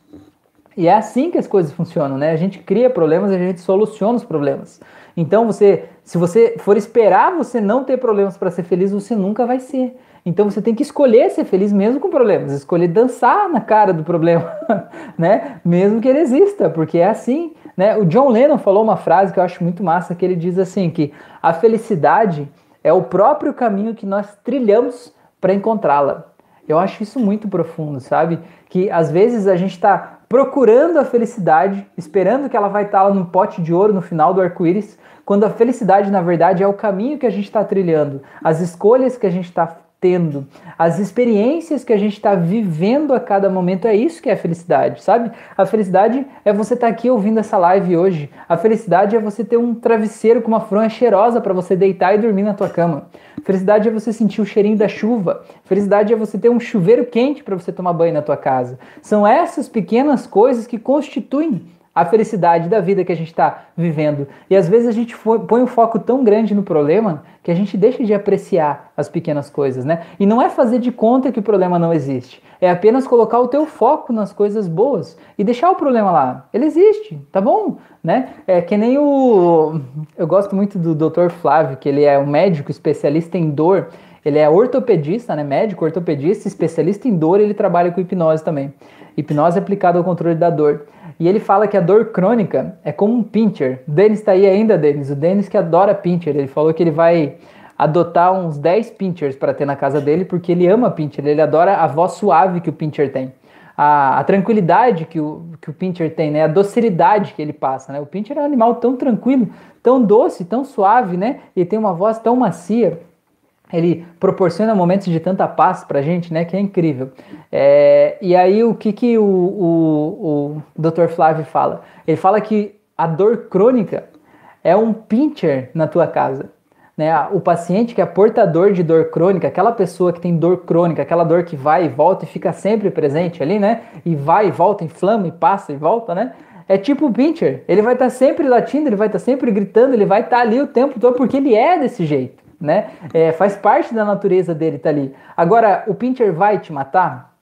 E é assim que as coisas funcionam, né? A gente cria problemas, a gente soluciona os problemas. Então você, se você for esperar você não ter problemas para ser feliz, você nunca vai ser. Então você tem que escolher ser feliz mesmo com problemas, escolher dançar na cara do problema, né? Mesmo que ele exista, porque é assim, né? O John Lennon falou uma frase que eu acho muito massa, que ele diz assim que a felicidade é o próprio caminho que nós trilhamos para encontrá-la. Eu acho isso muito profundo, sabe? Que às vezes a gente está procurando a felicidade, esperando que ela vai estar lá no pote de ouro no final do arco-íris, quando a felicidade, na verdade, é o caminho que a gente está trilhando, as escolhas que a gente está tendo, as experiências que a gente está vivendo a cada momento, é isso que é felicidade, sabe? A felicidade é você estar tá aqui ouvindo essa live hoje. A felicidade é você ter um travesseiro com uma fronha cheirosa para você deitar e dormir na tua cama. Felicidade é você sentir o cheirinho da chuva. Felicidade é você ter um chuveiro quente para você tomar banho na tua casa. São essas pequenas coisas que constituem a felicidade da vida que a gente está vivendo. E às vezes a gente põe um foco tão grande no problema que a gente deixa de apreciar as pequenas coisas, né? E não é fazer de conta que o problema não existe. É apenas colocar o teu foco nas coisas boas e deixar o problema lá. Ele existe, tá bom? Né? É que nem o. Eu gosto muito do Dr. Flávio, que ele é um médico especialista em dor. Ele é ortopedista, né? Médico, ortopedista, especialista em dor, ele trabalha com hipnose também. Hipnose aplicada ao controle da dor. E ele fala que a dor crônica é como um pincher. O Denis está aí ainda, Denis. O Denis que adora pincher. Ele falou que ele vai adotar uns 10 pinchers para ter na casa dele, porque ele ama pincher. Ele adora a voz suave que o pincher tem. A, a, tranquilidade que o, que o pincher tem, né? A docilidade que ele passa, né? O pincher é um animal tão tranquilo, tão doce, tão suave, né? E tem uma voz tão macia ele proporciona momentos de tanta paz pra gente, né, que é incrível. É, e aí o que, que o, o, o Dr. Flávio fala? Ele fala que a dor crônica é um pincher na tua casa. Né? O paciente que é portador de dor crônica, aquela pessoa que tem dor crônica, aquela dor que vai e volta e fica sempre presente ali, né? E vai e volta, inflama e passa e volta, né? É tipo o pincher. Ele vai estar tá sempre latindo, ele vai estar tá sempre gritando, ele vai estar tá ali o tempo todo porque ele é desse jeito né? É, faz parte da natureza dele estar tá ali. Agora, o pincher vai te matar?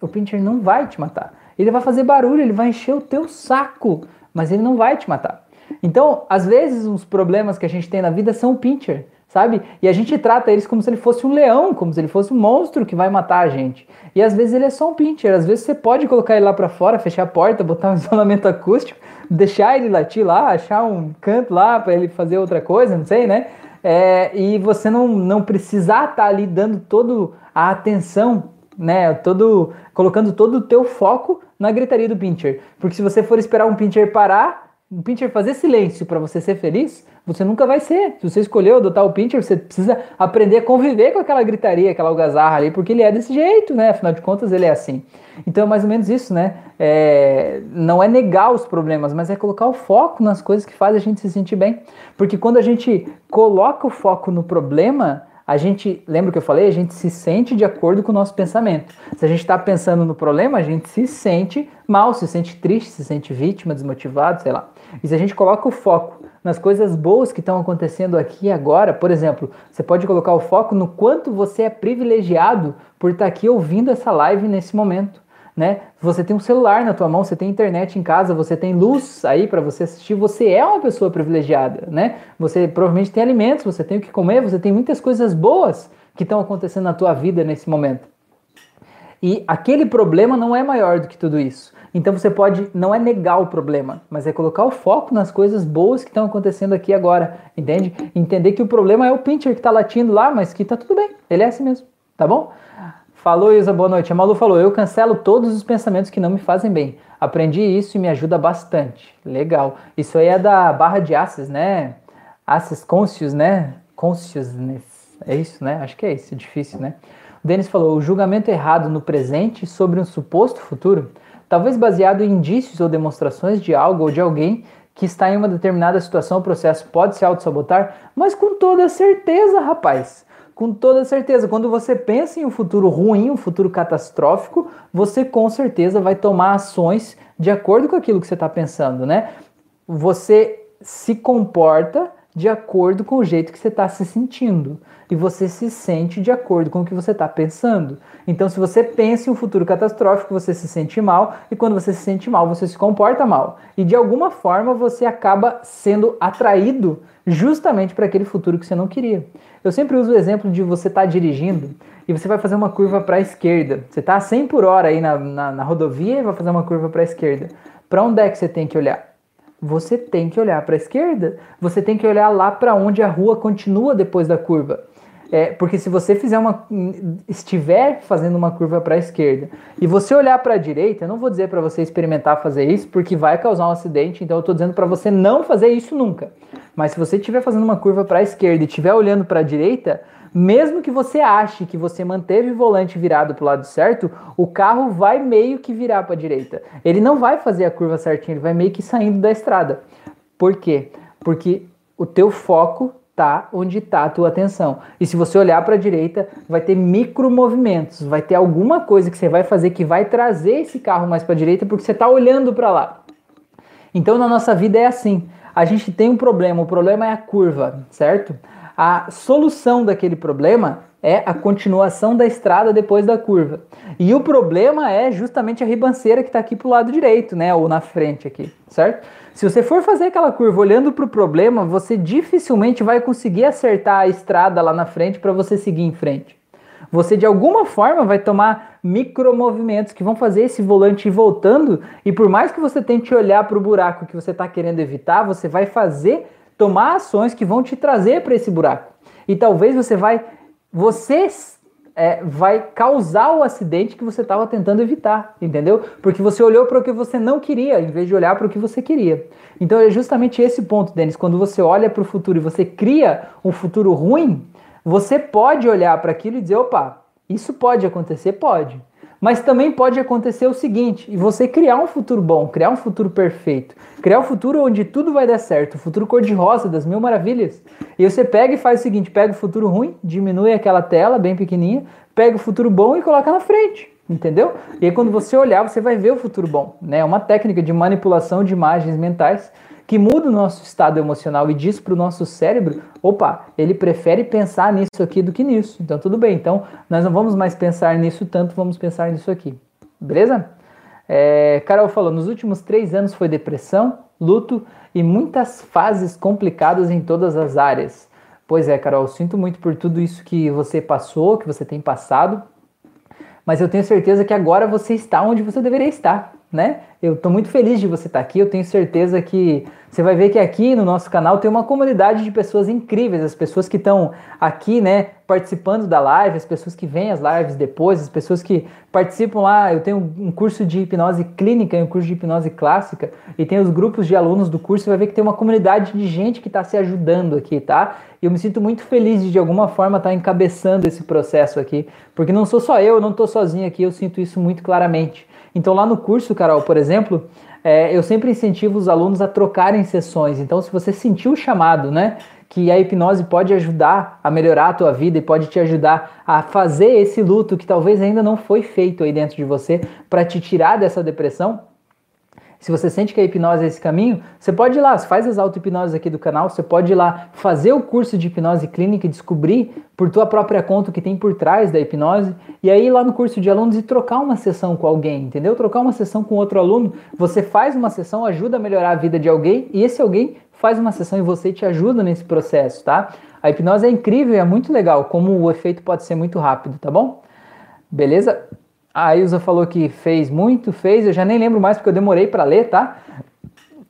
O pincher não vai te matar. Ele vai fazer barulho, ele vai encher o teu saco, mas ele não vai te matar. Então, às vezes, os problemas que a gente tem na vida são o pincher, sabe? E a gente trata eles como se ele fosse um leão, como se ele fosse um monstro que vai matar a gente. E às vezes ele é só um pincher. Às vezes você pode colocar ele lá para fora, fechar a porta, botar um isolamento acústico, deixar ele latir lá, achar um canto lá para ele fazer outra coisa, não sei, né? É, e você não, não precisar estar tá ali dando toda a atenção, né, todo, colocando todo o teu foco na gritaria do pincher. Porque se você for esperar um pincher parar, um pincher fazer silêncio para você ser feliz, você nunca vai ser. Se você escolheu adotar o pincher, você precisa aprender a conviver com aquela gritaria, aquela algazarra ali, porque ele é desse jeito, né? Afinal de contas, ele é assim. Então é mais ou menos isso, né? É, não é negar os problemas, mas é colocar o foco nas coisas que fazem a gente se sentir bem. Porque quando a gente coloca o foco no problema, a gente, lembra que eu falei? A gente se sente de acordo com o nosso pensamento. Se a gente está pensando no problema, a gente se sente mal, se sente triste, se sente vítima, desmotivado, sei lá. E se a gente coloca o foco nas coisas boas que estão acontecendo aqui e agora, por exemplo, você pode colocar o foco no quanto você é privilegiado por estar aqui ouvindo essa live nesse momento né? Você tem um celular na tua mão, você tem internet em casa, você tem luz aí para você assistir, você é uma pessoa privilegiada, né? Você provavelmente tem alimentos, você tem o que comer, você tem muitas coisas boas que estão acontecendo na tua vida nesse momento. E aquele problema não é maior do que tudo isso. Então você pode, não é negar o problema, mas é colocar o foco nas coisas boas que estão acontecendo aqui agora, entende? Entender que o problema é o pincher que está latindo lá, mas que tá tudo bem, ele é assim mesmo, tá bom? Falou, Isa, boa noite. A Malu falou: Eu cancelo todos os pensamentos que não me fazem bem. Aprendi isso e me ajuda bastante. Legal. Isso aí é da barra de Asses, né? Asses Conscious, né? Consciousness. É isso, né? Acho que é isso. Difícil, né? O Denis falou: O julgamento errado no presente sobre um suposto futuro, talvez baseado em indícios ou demonstrações de algo ou de alguém que está em uma determinada situação ou processo, pode se auto-sabotar, mas com toda certeza, rapaz com toda certeza. Quando você pensa em um futuro ruim, um futuro catastrófico, você com certeza vai tomar ações de acordo com aquilo que você está pensando, né? Você se comporta de acordo com o jeito que você está se sentindo. E você se sente de acordo com o que você está pensando. Então, se você pensa em um futuro catastrófico, você se sente mal. E quando você se sente mal, você se comporta mal. E de alguma forma você acaba sendo atraído justamente para aquele futuro que você não queria. Eu sempre uso o exemplo de você estar tá dirigindo e você vai fazer uma curva para a esquerda. Você está a 100 por hora aí na, na, na rodovia e vai fazer uma curva para a esquerda. Para onde é que você tem que olhar? Você tem que olhar para a esquerda. Você tem que olhar lá para onde a rua continua depois da curva. É, porque se você fizer uma, estiver fazendo uma curva para a esquerda e você olhar para a direita, eu não vou dizer para você experimentar fazer isso porque vai causar um acidente, então eu estou dizendo para você não fazer isso nunca. Mas se você estiver fazendo uma curva para a esquerda e estiver olhando para a direita, mesmo que você ache que você manteve o volante virado para o lado certo, o carro vai meio que virar para a direita. Ele não vai fazer a curva certinha, ele vai meio que saindo da estrada. Por quê? Porque o teu foco está onde está a tua atenção. E se você olhar para a direita, vai ter micro movimentos, vai ter alguma coisa que você vai fazer que vai trazer esse carro mais para a direita porque você está olhando para lá. Então na nossa vida é assim. A gente tem um problema, o problema é a curva, certo? A solução daquele problema é a continuação da estrada depois da curva. E o problema é justamente a ribanceira que está aqui para o lado direito, né? Ou na frente aqui, certo? Se você for fazer aquela curva olhando para o problema, você dificilmente vai conseguir acertar a estrada lá na frente para você seguir em frente. Você de alguma forma vai tomar micromovimentos que vão fazer esse volante ir voltando, e por mais que você tente olhar para o buraco que você está querendo evitar, você vai fazer, tomar ações que vão te trazer para esse buraco. E talvez você vai você é, vai causar o acidente que você estava tentando evitar, entendeu? Porque você olhou para o que você não queria, em vez de olhar para o que você queria. Então é justamente esse ponto, Denis. Quando você olha para o futuro e você cria um futuro ruim, você pode olhar para aquilo e dizer: opa, isso pode acontecer? Pode. Mas também pode acontecer o seguinte, e você criar um futuro bom, criar um futuro perfeito, criar um futuro onde tudo vai dar certo, o futuro cor-de-rosa das mil maravilhas. E você pega e faz o seguinte, pega o futuro ruim, diminui aquela tela bem pequenininha, pega o futuro bom e coloca na frente, entendeu? E aí quando você olhar, você vai ver o futuro bom, né? É uma técnica de manipulação de imagens mentais que muda o nosso estado emocional e diz para o nosso cérebro: opa, ele prefere pensar nisso aqui do que nisso. Então, tudo bem. Então, nós não vamos mais pensar nisso tanto, vamos pensar nisso aqui. Beleza? É, Carol falou: nos últimos três anos foi depressão, luto e muitas fases complicadas em todas as áreas. Pois é, Carol, sinto muito por tudo isso que você passou, que você tem passado, mas eu tenho certeza que agora você está onde você deveria estar né? Eu estou muito feliz de você estar tá aqui. Eu tenho certeza que você vai ver que aqui no nosso canal tem uma comunidade de pessoas incríveis, as pessoas que estão aqui, né, participando da live, as pessoas que vêm as lives depois, as pessoas que participam lá. Eu tenho um curso de hipnose clínica e um curso de hipnose clássica, e tem os grupos de alunos do curso. Você vai ver que tem uma comunidade de gente que está se ajudando aqui, tá? E eu me sinto muito feliz de de alguma forma estar tá encabeçando esse processo aqui, porque não sou só eu, eu não estou sozinho aqui, eu sinto isso muito claramente. Então, lá no curso, Carol, por exemplo, é, eu sempre incentivo os alunos a trocarem sessões. Então, se você sentiu o chamado, né? Que a hipnose pode ajudar a melhorar a tua vida e pode te ajudar a fazer esse luto que talvez ainda não foi feito aí dentro de você para te tirar dessa depressão. Se você sente que a hipnose é esse caminho, você pode ir lá, faz as auto-hipnoses aqui do canal, você pode ir lá fazer o curso de hipnose clínica e descobrir por tua própria conta o que tem por trás da hipnose, e aí lá no curso de alunos e trocar uma sessão com alguém, entendeu? Trocar uma sessão com outro aluno, você faz uma sessão, ajuda a melhorar a vida de alguém, e esse alguém faz uma sessão e você te ajuda nesse processo, tá? A hipnose é incrível é muito legal, como o efeito pode ser muito rápido, tá bom? Beleza? A Ilza falou que fez muito, fez, eu já nem lembro mais porque eu demorei para ler, tá?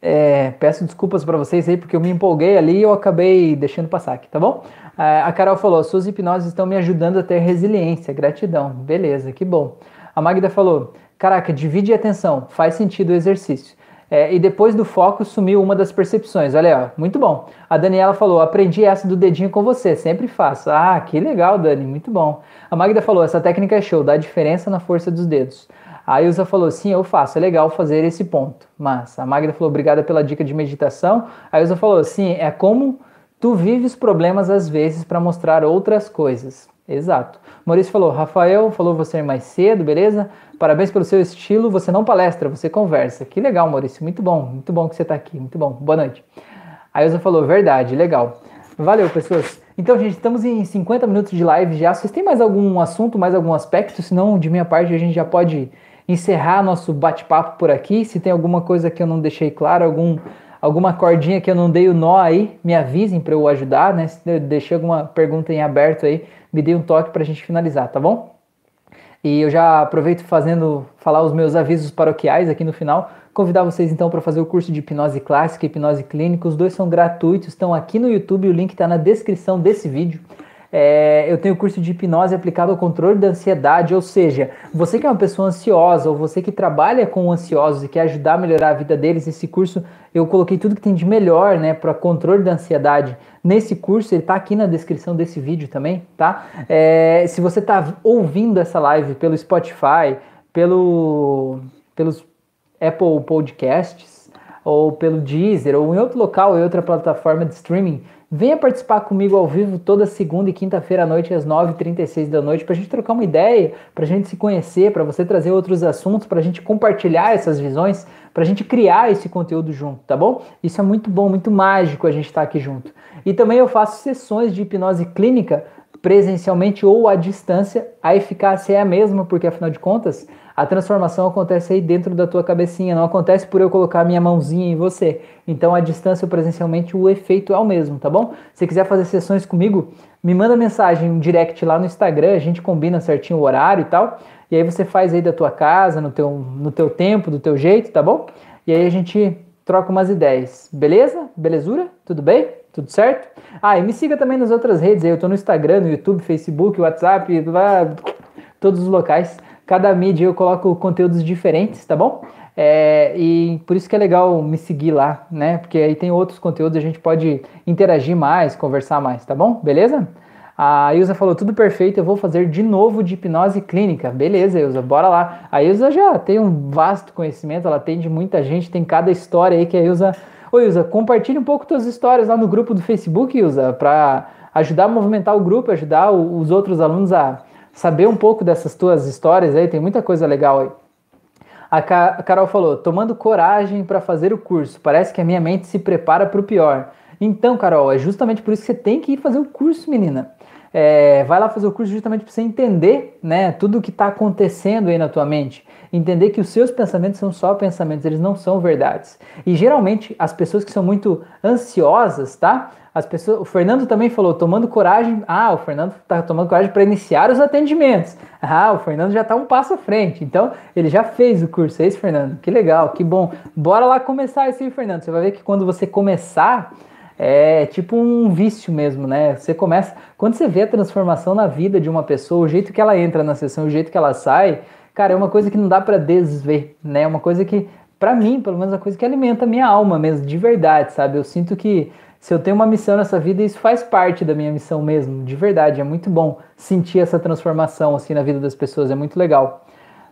É, peço desculpas para vocês aí porque eu me empolguei ali e eu acabei deixando passar aqui, tá bom? É, a Carol falou: suas hipnoses estão me ajudando a ter resiliência, gratidão. Beleza, que bom. A Magda falou: caraca, divide a atenção, faz sentido o exercício. É, e depois do foco sumiu uma das percepções. Olha, ó, muito bom. A Daniela falou: aprendi essa do dedinho com você, sempre faço. Ah, que legal, Dani, muito bom. A Magda falou: essa técnica é show, dá diferença na força dos dedos. A Ilza falou: sim, eu faço, é legal fazer esse ponto. Mas a Magda falou: obrigada pela dica de meditação. A Ilza falou: sim, é como tu vives problemas às vezes para mostrar outras coisas. Exato. Maurício falou: Rafael falou você mais cedo, beleza? Parabéns pelo seu estilo. Você não palestra, você conversa. Que legal, Maurício. Muito bom, muito bom que você está aqui. Muito bom. Boa noite. A Ilza falou: verdade, legal. Valeu, pessoas. Então, gente, estamos em 50 minutos de live já. Vocês têm mais algum assunto, mais algum aspecto? Senão, de minha parte, a gente já pode encerrar nosso bate-papo por aqui. Se tem alguma coisa que eu não deixei claro, algum, alguma cordinha que eu não dei o nó aí, me avisem para eu ajudar, né? Se eu deixei alguma pergunta em aberto aí, me dê um toque para a gente finalizar, tá bom? E eu já aproveito fazendo falar os meus avisos paroquiais aqui no final. Convidar vocês então para fazer o curso de hipnose clássica e hipnose clínica. Os dois são gratuitos, estão aqui no YouTube, o link está na descrição desse vídeo. É, eu tenho curso de hipnose aplicado ao controle da ansiedade, ou seja, você que é uma pessoa ansiosa ou você que trabalha com ansiosos e quer ajudar a melhorar a vida deles, esse curso eu coloquei tudo que tem de melhor, né, para controle da ansiedade nesse curso. Ele está aqui na descrição desse vídeo também, tá? É, se você está ouvindo essa live pelo Spotify, pelo pelos Apple Podcasts ou pelo Deezer ou em outro local, em outra plataforma de streaming Venha participar comigo ao vivo toda segunda e quinta-feira à noite, às 9h36 da noite, para a gente trocar uma ideia, para a gente se conhecer, para você trazer outros assuntos, para a gente compartilhar essas visões, para a gente criar esse conteúdo junto, tá bom? Isso é muito bom, muito mágico a gente estar tá aqui junto. E também eu faço sessões de hipnose clínica presencialmente ou à distância, a eficácia é a mesma, porque afinal de contas, a transformação acontece aí dentro da tua cabecinha, não acontece por eu colocar minha mãozinha em você. Então, a distância presencialmente, o efeito é o mesmo, tá bom? Se quiser fazer sessões comigo, me manda mensagem, um direct lá no Instagram, a gente combina certinho o horário e tal. E aí você faz aí da tua casa, no teu, no teu tempo, do teu jeito, tá bom? E aí a gente troca umas ideias. Beleza? Belezura? Tudo bem? Tudo certo? Ah, e me siga também nas outras redes aí. Eu tô no Instagram, no YouTube, Facebook, WhatsApp, todos os locais cada mídia eu coloco conteúdos diferentes, tá bom? É, e por isso que é legal me seguir lá, né? Porque aí tem outros conteúdos, a gente pode interagir mais, conversar mais, tá bom? Beleza? A Ilza falou tudo perfeito, eu vou fazer de novo de hipnose clínica. Beleza, Ilza, bora lá. A Ilza já tem um vasto conhecimento, ela atende muita gente, tem cada história aí que a Ilza. Ô Ilza, compartilhe um pouco suas histórias lá no grupo do Facebook, Ilza, para ajudar a movimentar o grupo, ajudar os outros alunos a saber um pouco dessas tuas histórias aí, tem muita coisa legal aí. A Carol falou: tomando coragem para fazer o curso, parece que a minha mente se prepara para o pior. Então, Carol, é justamente por isso que você tem que ir fazer o curso, menina. É, vai lá fazer o curso justamente para você entender né, tudo o que está acontecendo aí na tua mente. Entender que os seus pensamentos são só pensamentos, eles não são verdades. E geralmente as pessoas que são muito ansiosas, tá? As pessoas, o Fernando também falou, tomando coragem. Ah, o Fernando está tomando coragem para iniciar os atendimentos. Ah, o Fernando já está um passo à frente. Então, ele já fez o curso. É isso, Fernando? Que legal, que bom. Bora lá começar isso aí, Fernando. Você vai ver que quando você começar, é tipo um vício mesmo, né? Você começa. Quando você vê a transformação na vida de uma pessoa, o jeito que ela entra na sessão, o jeito que ela sai, cara, é uma coisa que não dá para desver, né? É uma coisa que, para mim, pelo menos, é uma coisa que alimenta a minha alma mesmo, de verdade, sabe? Eu sinto que se eu tenho uma missão nessa vida, isso faz parte da minha missão mesmo, de verdade. É muito bom sentir essa transformação assim na vida das pessoas, é muito legal.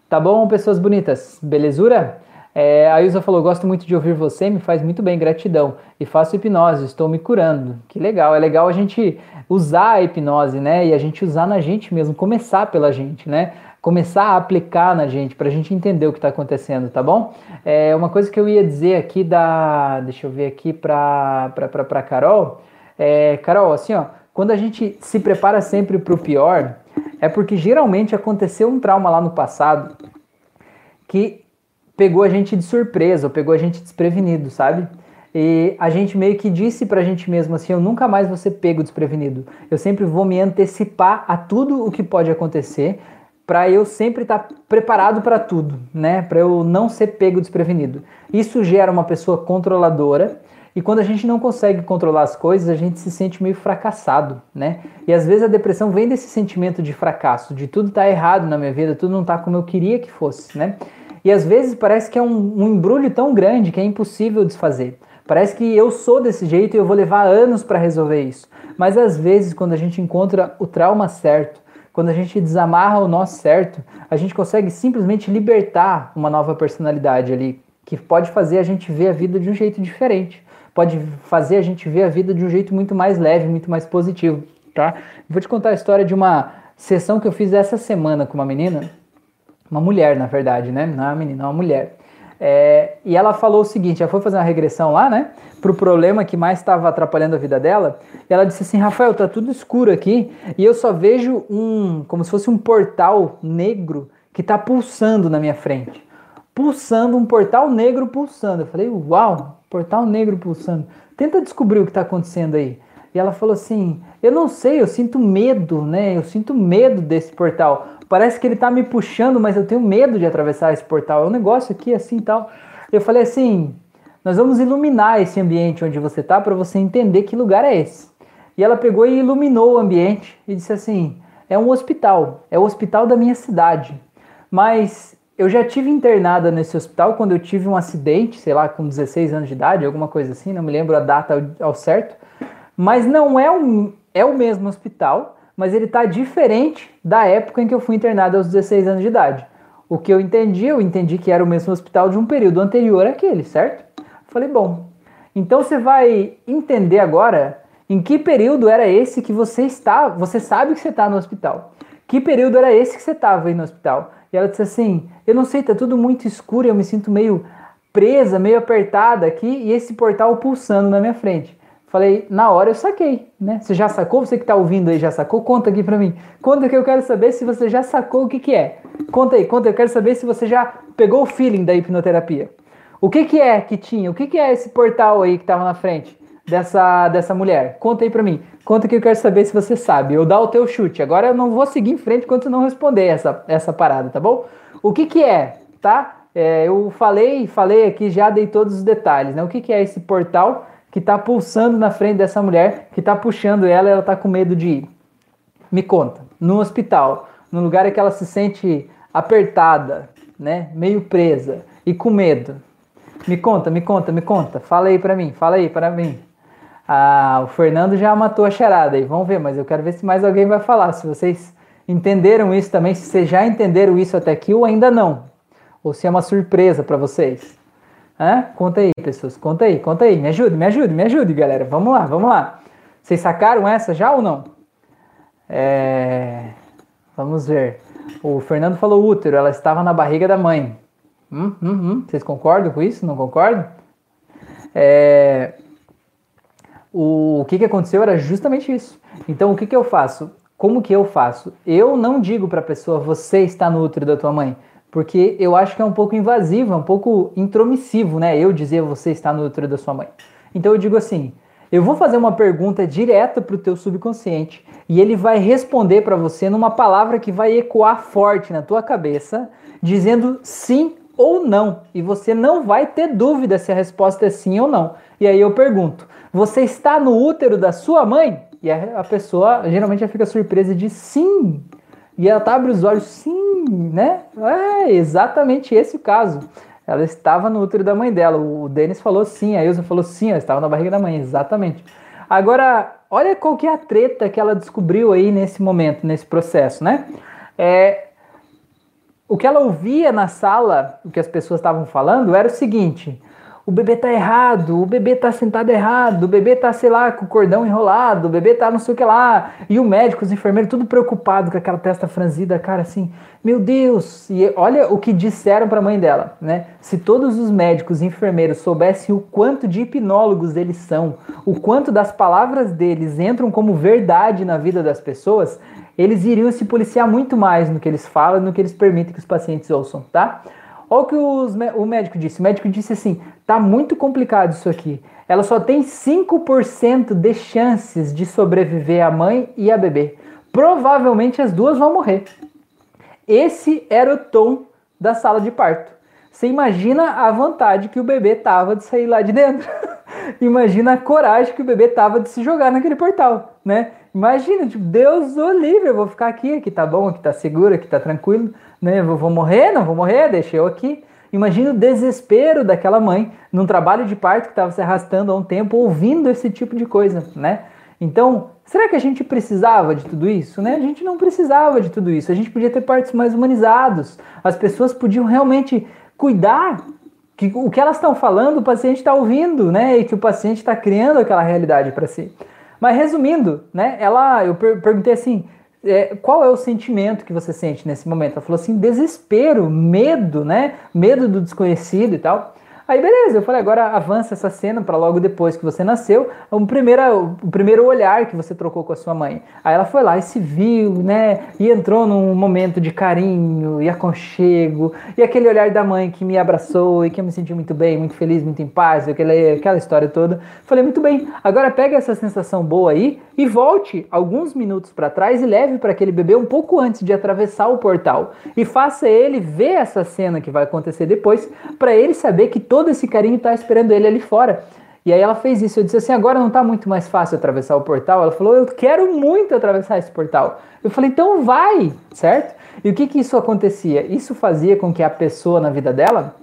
Tá bom, pessoas bonitas? Belezura? É, a Ilza falou: Gosto muito de ouvir você, me faz muito bem, gratidão. E faço hipnose, estou me curando. Que legal, é legal a gente usar a hipnose, né? E a gente usar na gente mesmo, começar pela gente, né? começar a aplicar na gente, para a gente entender o que está acontecendo, tá bom? É uma coisa que eu ia dizer aqui da. Deixa eu ver aqui para para Carol. É, Carol, assim, ó, quando a gente se prepara sempre para o pior, é porque geralmente aconteceu um trauma lá no passado que pegou a gente de surpresa, ou pegou a gente desprevenido, sabe? E a gente meio que disse pra gente mesmo assim: eu nunca mais vou ser pego desprevenido. Eu sempre vou me antecipar a tudo o que pode acontecer, para eu sempre estar tá preparado para tudo, né? Para eu não ser pego desprevenido. Isso gera uma pessoa controladora. E quando a gente não consegue controlar as coisas, a gente se sente meio fracassado, né? E às vezes a depressão vem desse sentimento de fracasso, de tudo tá errado na minha vida, tudo não tá como eu queria que fosse, né? E às vezes parece que é um, um embrulho tão grande que é impossível desfazer. Parece que eu sou desse jeito e eu vou levar anos para resolver isso. Mas às vezes, quando a gente encontra o trauma certo, quando a gente desamarra o nó certo, a gente consegue simplesmente libertar uma nova personalidade ali, que pode fazer a gente ver a vida de um jeito diferente. Pode fazer a gente ver a vida de um jeito muito mais leve, muito mais positivo, tá? Vou te contar a história de uma sessão que eu fiz essa semana com uma menina, uma mulher, na verdade, né? Não é uma menina, é uma mulher. É, e ela falou o seguinte: ela foi fazer uma regressão lá, né? Para o problema que mais estava atrapalhando a vida dela. E ela disse assim: Rafael, tá tudo escuro aqui e eu só vejo um, como se fosse um portal negro que está pulsando na minha frente. Pulsando, um portal negro pulsando. Eu falei: Uau, portal negro pulsando. Tenta descobrir o que está acontecendo aí. E ela falou assim: Eu não sei, eu sinto medo, né? Eu sinto medo desse portal parece que ele tá me puxando, mas eu tenho medo de atravessar esse portal. É um negócio aqui assim e tal. Eu falei assim: nós vamos iluminar esse ambiente onde você tá para você entender que lugar é esse. E ela pegou e iluminou o ambiente e disse assim: é um hospital, é o hospital da minha cidade. Mas eu já tive internada nesse hospital quando eu tive um acidente, sei lá, com 16 anos de idade, alguma coisa assim, não me lembro a data ao, certo. Mas não é, um, é o mesmo hospital, mas ele está diferente da época em que eu fui internado aos 16 anos de idade. O que eu entendi, eu entendi que era o mesmo hospital de um período anterior àquele, certo? Falei, bom, então você vai entender agora em que período era esse que você está, você sabe que você está no hospital. Que período era esse que você estava aí no hospital? E ela disse assim: Eu não sei, tá tudo muito escuro, eu me sinto meio presa, meio apertada aqui e esse portal pulsando na minha frente. Falei, na hora eu saquei, né? Você já sacou? Você que está ouvindo aí já sacou? Conta aqui para mim. Conta que eu quero saber se você já sacou o que, que é. Conta aí, conta, eu quero saber se você já pegou o feeling da hipnoterapia. O que, que é que tinha? O que, que é esse portal aí que estava na frente dessa, dessa mulher? Conta aí para mim. Conta que eu quero saber se você sabe. Eu dar o teu chute. Agora eu não vou seguir em frente enquanto não responder essa, essa parada, tá bom? O que, que é, tá? É, eu falei, falei aqui, já dei todos os detalhes, né? O que, que é esse portal? Que está pulsando na frente dessa mulher, que está puxando ela, ela está com medo de ir. Me conta, no hospital, no lugar em que ela se sente apertada, né, meio presa e com medo. Me conta, me conta, me conta. Fala aí para mim, fala aí para mim. Ah, o Fernando já matou a charada aí, vamos ver, mas eu quero ver se mais alguém vai falar. Se vocês entenderam isso também, se vocês já entenderam isso até aqui ou ainda não. Ou se é uma surpresa para vocês. Hã? Conta aí, pessoas. Conta aí, conta aí. Me ajude, me ajude, me ajude, galera. Vamos lá, vamos lá. Vocês sacaram essa já ou não? É... Vamos ver. O Fernando falou útero, ela estava na barriga da mãe. Hum, hum, hum. Vocês concordam com isso? Não concordam? É... O... o que, que aconteceu era justamente isso. Então, o que, que eu faço? Como que eu faço? Eu não digo para a pessoa, você está no útero da tua mãe porque eu acho que é um pouco invasivo, é um pouco intromissivo, né? Eu dizer você está no útero da sua mãe. Então eu digo assim: eu vou fazer uma pergunta direta para o teu subconsciente e ele vai responder para você numa palavra que vai ecoar forte na tua cabeça, dizendo sim ou não. E você não vai ter dúvida se a resposta é sim ou não. E aí eu pergunto: você está no útero da sua mãe? E a pessoa geralmente já fica surpresa de sim. E ela tá, abre os olhos, sim, né? É exatamente esse o caso. Ela estava no útero da mãe dela. O Denis falou sim, a Ilza falou sim, ela estava na barriga da mãe, exatamente. Agora, olha qual que é a treta que ela descobriu aí nesse momento, nesse processo, né? É, o que ela ouvia na sala, o que as pessoas estavam falando, era o seguinte: o bebê tá errado, o bebê tá sentado errado, o bebê tá, sei lá, com o cordão enrolado, o bebê tá não sei o que lá. E o médico, os enfermeiros, tudo preocupado com aquela testa franzida, cara, assim, meu Deus. E olha o que disseram para a mãe dela, né? Se todos os médicos e enfermeiros soubessem o quanto de hipnólogos eles são, o quanto das palavras deles entram como verdade na vida das pessoas, eles iriam se policiar muito mais no que eles falam, no que eles permitem que os pacientes ouçam, tá? Olha o que os, o médico disse. O médico disse assim: tá muito complicado isso aqui. Ela só tem 5% de chances de sobreviver a mãe e a bebê. Provavelmente as duas vão morrer. Esse era o tom da sala de parto. Você imagina a vontade que o bebê tava de sair lá de dentro. imagina a coragem que o bebê tava de se jogar naquele portal, né? Imagina, tipo, Deus o livre, eu vou ficar aqui, aqui tá bom, aqui tá seguro, aqui tá tranquilo né? Eu vou morrer, não vou morrer, deixa eu aqui. Imagina o desespero daquela mãe num trabalho de parto que estava se arrastando há um tempo, ouvindo esse tipo de coisa, né? Então, será que a gente precisava de tudo isso? Né? A gente não precisava de tudo isso. A gente podia ter partos mais humanizados. As pessoas podiam realmente cuidar que o que elas estão falando, o paciente está ouvindo, né? E que o paciente está criando aquela realidade para si. Mas resumindo, né? Ela, eu per perguntei assim, é, qual é o sentimento que você sente nesse momento? Ela falou assim, desespero, medo, né? Medo do desconhecido e tal. Aí beleza, eu falei, agora avança essa cena para logo depois que você nasceu, o primeiro, o primeiro olhar que você trocou com a sua mãe. Aí ela foi lá e se viu, né? E entrou num momento de carinho e aconchego, e aquele olhar da mãe que me abraçou e que eu me senti muito bem, muito feliz, muito em paz, aquela, aquela história toda. Falei, muito bem, agora pega essa sensação boa aí e volte alguns minutos para trás e leve para aquele bebê um pouco antes de atravessar o portal e faça ele ver essa cena que vai acontecer depois, para ele saber que todo todo esse carinho está esperando ele ali fora. E aí ela fez isso. Eu disse assim: agora não está muito mais fácil atravessar o portal? Ela falou: eu quero muito atravessar esse portal. Eu falei: então vai, certo? E o que que isso acontecia? Isso fazia com que a pessoa na vida dela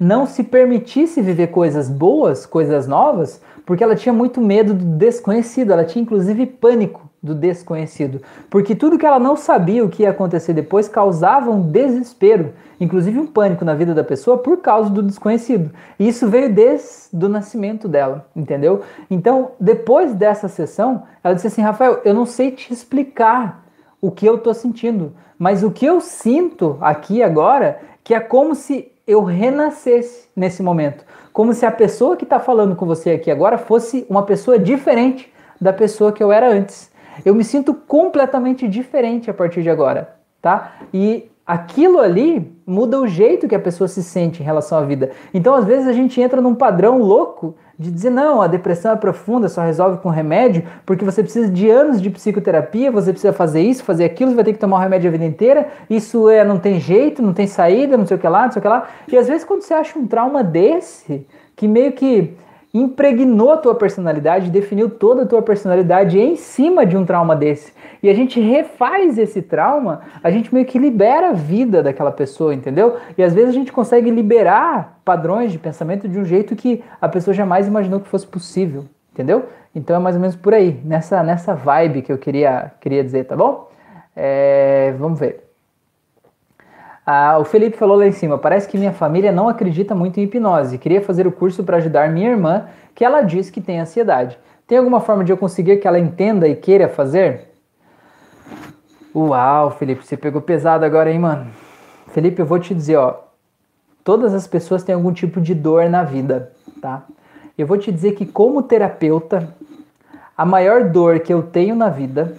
não se permitisse viver coisas boas, coisas novas, porque ela tinha muito medo do desconhecido, ela tinha inclusive pânico do desconhecido, porque tudo que ela não sabia o que ia acontecer depois causava um desespero, inclusive um pânico na vida da pessoa por causa do desconhecido. E isso veio desde o nascimento dela, entendeu? Então, depois dessa sessão, ela disse assim: Rafael, eu não sei te explicar o que eu estou sentindo, mas o que eu sinto aqui agora, que é como se eu renascesse nesse momento, como se a pessoa que está falando com você aqui agora fosse uma pessoa diferente da pessoa que eu era antes. Eu me sinto completamente diferente a partir de agora, tá? E aquilo ali muda o jeito que a pessoa se sente em relação à vida. Então, às vezes, a gente entra num padrão louco de dizer, não, a depressão é profunda, só resolve com remédio, porque você precisa de anos de psicoterapia, você precisa fazer isso, fazer aquilo, você vai ter que tomar o remédio a vida inteira, isso é, não tem jeito, não tem saída, não sei o que lá, não sei o que lá. E às vezes, quando você acha um trauma desse, que meio que impregnou a tua personalidade, definiu toda a tua personalidade em cima de um trauma desse. E a gente refaz esse trauma, a gente meio que libera a vida daquela pessoa, entendeu? E às vezes a gente consegue liberar padrões de pensamento de um jeito que a pessoa jamais imaginou que fosse possível, entendeu? Então é mais ou menos por aí, nessa, nessa vibe que eu queria, queria dizer, tá bom? É, vamos ver. Ah, o Felipe falou lá em cima: parece que minha família não acredita muito em hipnose. Queria fazer o curso para ajudar minha irmã, que ela diz que tem ansiedade. Tem alguma forma de eu conseguir que ela entenda e queira fazer? Uau, Felipe, você pegou pesado agora, hein, mano? Felipe, eu vou te dizer, ó. Todas as pessoas têm algum tipo de dor na vida, tá? Eu vou te dizer que, como terapeuta, a maior dor que eu tenho na vida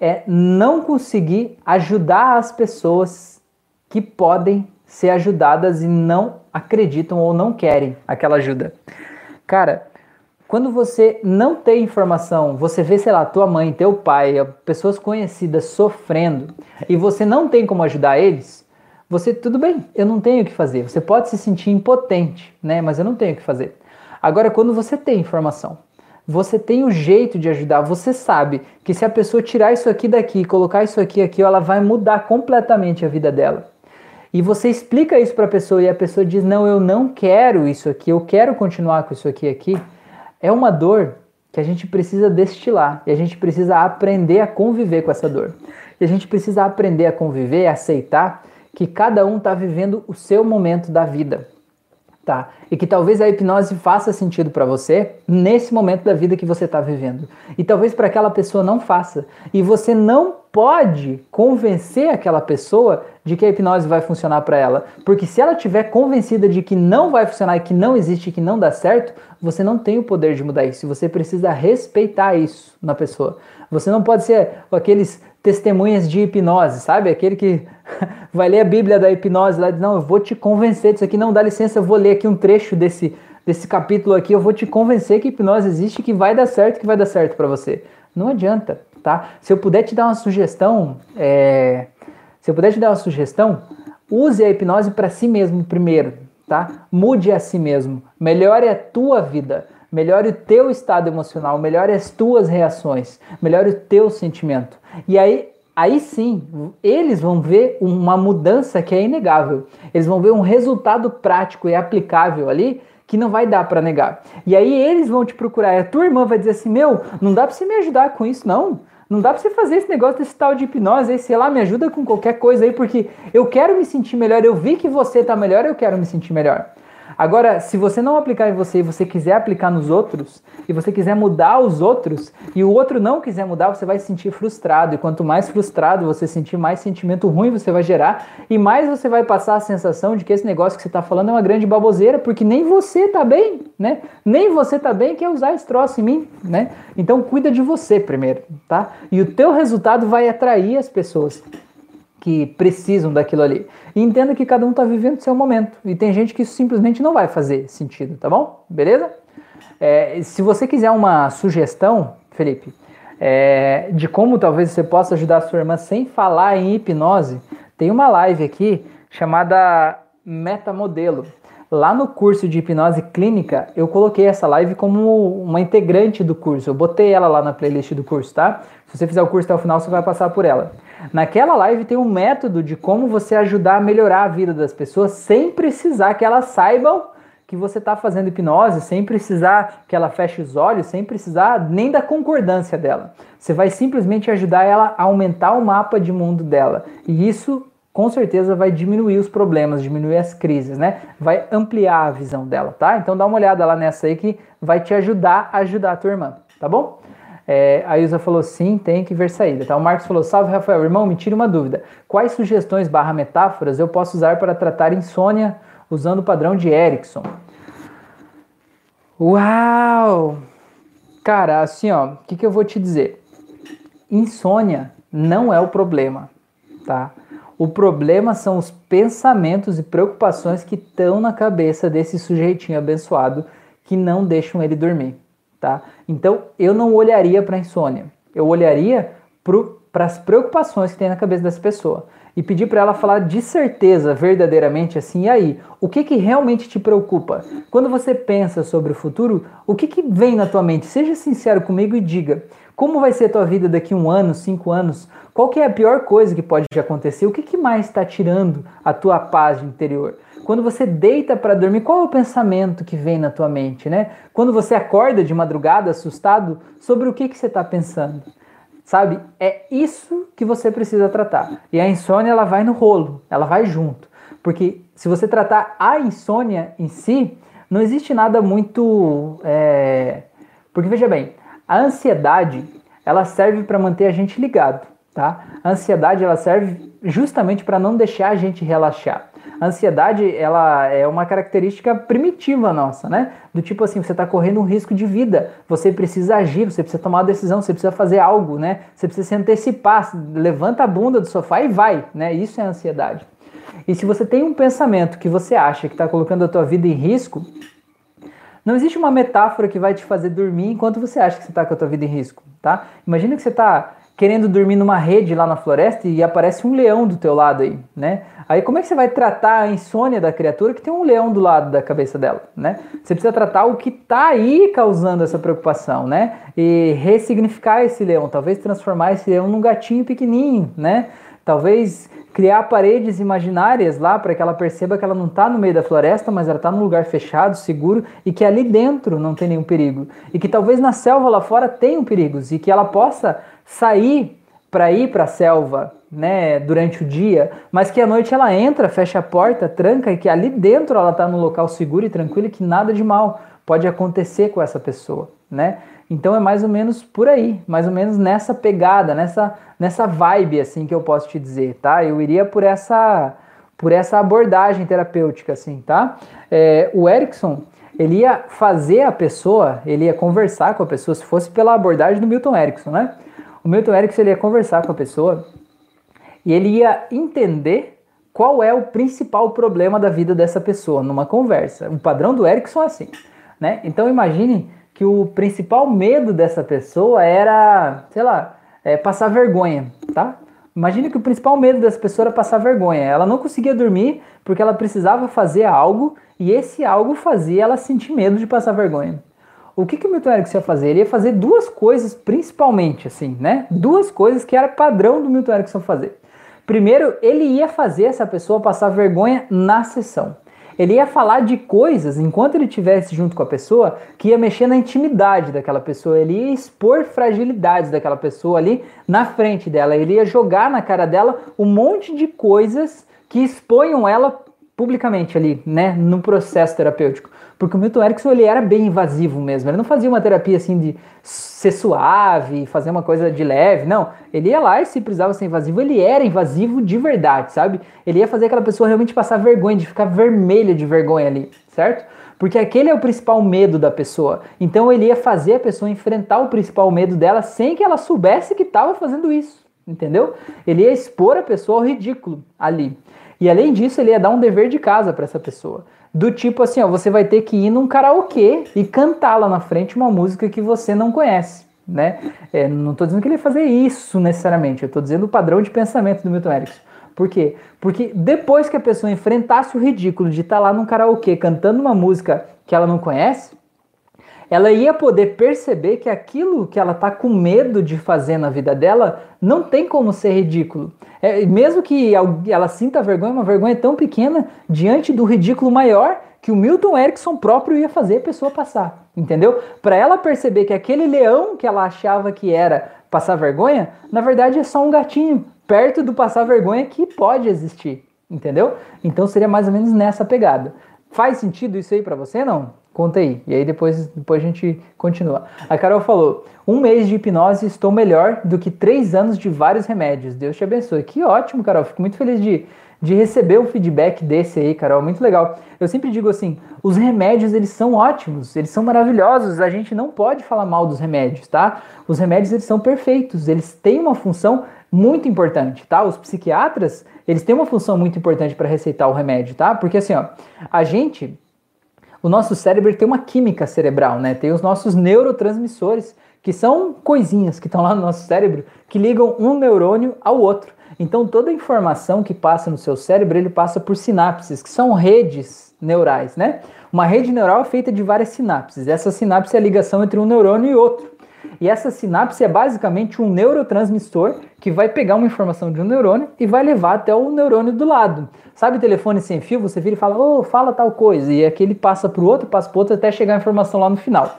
é não conseguir ajudar as pessoas que podem ser ajudadas e não acreditam ou não querem aquela ajuda. Cara, quando você não tem informação, você vê, sei lá, tua mãe, teu pai, pessoas conhecidas sofrendo e você não tem como ajudar eles, você, tudo bem, eu não tenho o que fazer. Você pode se sentir impotente, né? Mas eu não tenho o que fazer. Agora, quando você tem informação, você tem o jeito de ajudar, você sabe que se a pessoa tirar isso aqui daqui, colocar isso aqui aqui, ela vai mudar completamente a vida dela e você explica isso para a pessoa e a pessoa diz: Não, eu não quero isso aqui, eu quero continuar com isso aqui, aqui, é uma dor que a gente precisa destilar e a gente precisa aprender a conviver com essa dor. E a gente precisa aprender a conviver, a aceitar que cada um está vivendo o seu momento da vida. tá? E que talvez a hipnose faça sentido para você nesse momento da vida que você está vivendo. E talvez para aquela pessoa não faça. E você não pode convencer aquela pessoa de que a hipnose vai funcionar para ela, porque se ela tiver convencida de que não vai funcionar que não existe, que não dá certo, você não tem o poder de mudar isso. Você precisa respeitar isso na pessoa. Você não pode ser aqueles testemunhas de hipnose, sabe? Aquele que vai ler a Bíblia da hipnose lá e diz, não, eu vou te convencer disso aqui, não, dá licença, eu vou ler aqui um trecho desse, desse capítulo aqui, eu vou te convencer que hipnose existe, que vai dar certo, que vai dar certo para você. Não adianta, tá? Se eu puder te dar uma sugestão, é... se eu puder te dar uma sugestão, use a hipnose para si mesmo primeiro, tá? Mude a si mesmo, melhore a tua vida melhore o teu estado emocional, melhore as tuas reações, melhore o teu sentimento. E aí, aí sim, eles vão ver uma mudança que é inegável. Eles vão ver um resultado prático e aplicável ali que não vai dar para negar. E aí eles vão te procurar. E a tua irmã vai dizer assim: "Meu, não dá para você me ajudar com isso não. Não dá para você fazer esse negócio desse tal de hipnose aí, sei lá, me ajuda com qualquer coisa aí, porque eu quero me sentir melhor. Eu vi que você tá melhor, eu quero me sentir melhor. Agora, se você não aplicar em você e você quiser aplicar nos outros, e você quiser mudar os outros, e o outro não quiser mudar, você vai se sentir frustrado. E quanto mais frustrado você sentir, mais sentimento ruim você vai gerar, e mais você vai passar a sensação de que esse negócio que você está falando é uma grande baboseira, porque nem você tá bem, né? Nem você tá bem quer usar esse troço em mim, né? Então cuida de você primeiro, tá? E o teu resultado vai atrair as pessoas que precisam daquilo ali. E entenda que cada um está vivendo o seu momento. E tem gente que isso simplesmente não vai fazer sentido, tá bom? Beleza? É, se você quiser uma sugestão, Felipe, é, de como talvez você possa ajudar a sua irmã sem falar em hipnose, tem uma live aqui chamada Metamodelo. Lá no curso de hipnose clínica, eu coloquei essa live como uma integrante do curso. Eu botei ela lá na playlist do curso, tá? Se você fizer o curso até o final, você vai passar por ela. Naquela live tem um método de como você ajudar a melhorar a vida das pessoas sem precisar que elas saibam que você está fazendo hipnose, sem precisar que ela feche os olhos, sem precisar nem da concordância dela. Você vai simplesmente ajudar ela a aumentar o mapa de mundo dela. E isso com certeza vai diminuir os problemas, diminuir as crises, né? Vai ampliar a visão dela, tá? Então dá uma olhada lá nessa aí que vai te ajudar a ajudar a tua irmã, tá bom? É, a Ilza falou sim, tem que ver saída. Tá? O Marcos falou: Salve Rafael, irmão, me tira uma dúvida. Quais sugestões barra metáforas eu posso usar para tratar insônia usando o padrão de Erickson? Uau! Cara, assim, ó, o que, que eu vou te dizer? Insônia não é o problema, tá? O problema são os pensamentos e preocupações que estão na cabeça desse sujeitinho abençoado que não deixam ele dormir tá? Então eu não olharia para a insônia, eu olharia para as preocupações que tem na cabeça dessa pessoa e pedir para ela falar de certeza, verdadeiramente assim, e aí, o que que realmente te preocupa? Quando você pensa sobre o futuro, o que que vem na tua mente? Seja sincero comigo e diga, como vai ser a tua vida daqui um ano, cinco anos? Qual que é a pior coisa que pode te acontecer? O que que mais está tirando a tua paz interior? Quando você deita para dormir, qual é o pensamento que vem na tua mente, né? Quando você acorda de madrugada assustado, sobre o que, que você está pensando? Sabe? É isso que você precisa tratar. E a insônia, ela vai no rolo, ela vai junto. Porque se você tratar a insônia em si, não existe nada muito. É... Porque veja bem, a ansiedade ela serve para manter a gente ligado, tá? A ansiedade ela serve justamente para não deixar a gente relaxar. A ansiedade, ela é uma característica primitiva nossa, né? Do tipo assim, você está correndo um risco de vida, você precisa agir, você precisa tomar uma decisão, você precisa fazer algo, né? Você precisa se antecipar, levanta a bunda do sofá e vai, né? Isso é ansiedade. E se você tem um pensamento que você acha que está colocando a tua vida em risco, não existe uma metáfora que vai te fazer dormir enquanto você acha que você está com a tua vida em risco, tá? Imagina que você está querendo dormir numa rede lá na floresta e aparece um leão do teu lado aí, né? Aí como é que você vai tratar a insônia da criatura que tem um leão do lado da cabeça dela, né? Você precisa tratar o que tá aí causando essa preocupação, né? E ressignificar esse leão, talvez transformar esse leão num gatinho pequenininho, né? Talvez criar paredes imaginárias lá para que ela perceba que ela não está no meio da floresta, mas ela está num lugar fechado, seguro e que ali dentro não tem nenhum perigo. E que talvez na selva lá fora tenham perigos e que ela possa sair para ir para a selva, né, durante o dia, mas que à noite ela entra, fecha a porta, tranca e que ali dentro ela está no local seguro e tranquilo e que nada de mal pode acontecer com essa pessoa, né? Então é mais ou menos por aí, mais ou menos nessa pegada, nessa nessa vibe assim que eu posso te dizer, tá? Eu iria por essa por essa abordagem terapêutica, assim, tá? É, o Erickson ele ia fazer a pessoa, ele ia conversar com a pessoa, se fosse pela abordagem do Milton Erickson, né? O Milton Erickson ele ia conversar com a pessoa e ele ia entender qual é o principal problema da vida dessa pessoa numa conversa. O padrão do Erickson é assim, né? Então imagine que o principal medo dessa pessoa era, sei lá, é, passar vergonha, tá? Imagine que o principal medo dessa pessoa era passar vergonha. Ela não conseguia dormir porque ela precisava fazer algo e esse algo fazia ela sentir medo de passar vergonha. O que, que o Milton Erickson ia fazer? Ele ia fazer duas coisas principalmente, assim, né? Duas coisas que era padrão do Milton Erickson fazer. Primeiro, ele ia fazer essa pessoa passar vergonha na sessão. Ele ia falar de coisas, enquanto ele estivesse junto com a pessoa, que ia mexer na intimidade daquela pessoa, ele ia expor fragilidades daquela pessoa ali na frente dela, ele ia jogar na cara dela um monte de coisas que exponham ela publicamente ali, né, no processo terapêutico. Porque o Milton Erickson ele era bem invasivo mesmo. Ele não fazia uma terapia assim de ser suave, fazer uma coisa de leve, não. Ele ia lá e se precisava ser invasivo, ele era invasivo de verdade, sabe? Ele ia fazer aquela pessoa realmente passar vergonha, de ficar vermelha de vergonha ali, certo? Porque aquele é o principal medo da pessoa. Então ele ia fazer a pessoa enfrentar o principal medo dela sem que ela soubesse que estava fazendo isso, entendeu? Ele ia expor a pessoa ao ridículo ali. E além disso, ele ia dar um dever de casa para essa pessoa. Do tipo assim, ó, você vai ter que ir num karaokê e cantar lá na frente uma música que você não conhece, né? É, não estou dizendo que ele ia fazer isso necessariamente, eu estou dizendo o padrão de pensamento do Milton Erickson. Por quê? Porque depois que a pessoa enfrentasse o ridículo de estar tá lá num karaokê cantando uma música que ela não conhece, ela ia poder perceber que aquilo que ela está com medo de fazer na vida dela não tem como ser ridículo. É, mesmo que ela sinta vergonha, uma vergonha tão pequena diante do ridículo maior que o Milton Erickson próprio ia fazer a pessoa passar, entendeu? Para ela perceber que aquele leão que ela achava que era passar vergonha, na verdade é só um gatinho perto do passar vergonha que pode existir, entendeu? Então seria mais ou menos nessa pegada. Faz sentido isso aí para você não? Conta aí. E aí depois, depois a gente continua. A Carol falou: um mês de hipnose estou melhor do que três anos de vários remédios. Deus te abençoe. Que ótimo, Carol. Fico muito feliz de, de receber um feedback desse aí, Carol. Muito legal. Eu sempre digo assim: os remédios eles são ótimos, eles são maravilhosos. A gente não pode falar mal dos remédios, tá? Os remédios eles são perfeitos, eles têm uma função muito importante, tá? Os psiquiatras, eles têm uma função muito importante para receitar o remédio, tá? Porque assim, ó, a gente o nosso cérebro tem uma química cerebral, né? Tem os nossos neurotransmissores, que são coisinhas que estão lá no nosso cérebro, que ligam um neurônio ao outro. Então toda a informação que passa no seu cérebro, ele passa por sinapses, que são redes neurais, né? Uma rede neural é feita de várias sinapses. Essa sinapse é a ligação entre um neurônio e outro. E essa sinapse é basicamente um neurotransmissor que vai pegar uma informação de um neurônio e vai levar até o neurônio do lado. Sabe telefone sem fio? Você vira e fala, oh, fala tal coisa. E aquele passa para o outro, passa para o outro até chegar a informação lá no final.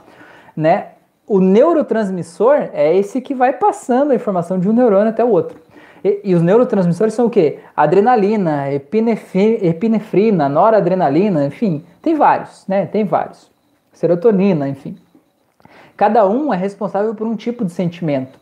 Né? O neurotransmissor é esse que vai passando a informação de um neurônio até o outro. E, e os neurotransmissores são o quê? Adrenalina, epinefrina, noradrenalina, enfim, tem vários, né? Tem vários. Serotonina, enfim. Cada um é responsável por um tipo de sentimento.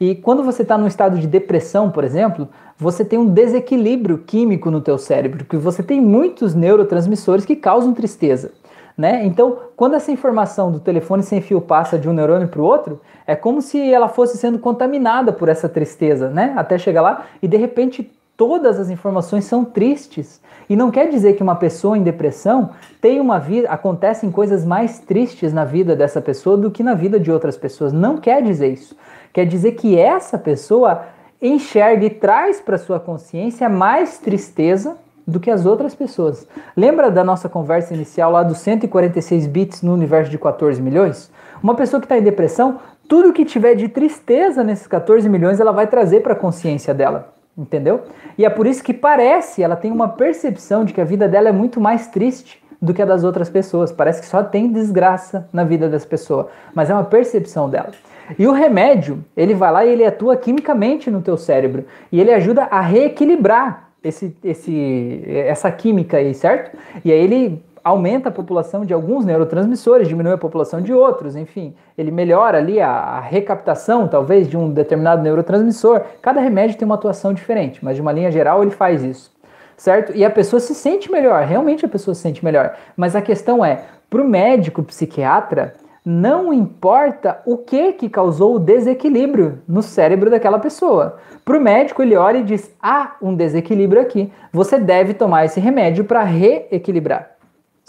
E quando você está num estado de depressão, por exemplo, você tem um desequilíbrio químico no teu cérebro, porque você tem muitos neurotransmissores que causam tristeza. Né? Então, quando essa informação do telefone sem fio passa de um neurônio para o outro, é como se ela fosse sendo contaminada por essa tristeza, né? Até chegar lá e de repente todas as informações são tristes. E não quer dizer que uma pessoa em depressão tem uma vida, acontecem coisas mais tristes na vida dessa pessoa do que na vida de outras pessoas. Não quer dizer isso. Quer dizer que essa pessoa enxerga e traz para sua consciência mais tristeza do que as outras pessoas. Lembra da nossa conversa inicial lá dos 146 bits no universo de 14 milhões? Uma pessoa que está em depressão, tudo que tiver de tristeza nesses 14 milhões, ela vai trazer para a consciência dela entendeu? E é por isso que parece, ela tem uma percepção de que a vida dela é muito mais triste do que a das outras pessoas. Parece que só tem desgraça na vida das pessoas, mas é uma percepção dela. E o remédio, ele vai lá e ele atua quimicamente no teu cérebro e ele ajuda a reequilibrar esse, esse, essa química aí, certo? E aí ele aumenta a população de alguns neurotransmissores, diminui a população de outros, enfim, ele melhora ali a, a, recaptação, talvez, de um determinado neurotransmissor. Cada remédio tem uma atuação diferente, mas de uma linha geral ele faz isso, certo? E a pessoa se sente melhor, realmente a pessoa se sente melhor. Mas a questão é, para o médico psiquiatra, não importa o que que causou o desequilíbrio no cérebro daquela pessoa. Para o médico, ele olha e diz: há um desequilíbrio aqui. Você deve tomar esse remédio para reequilibrar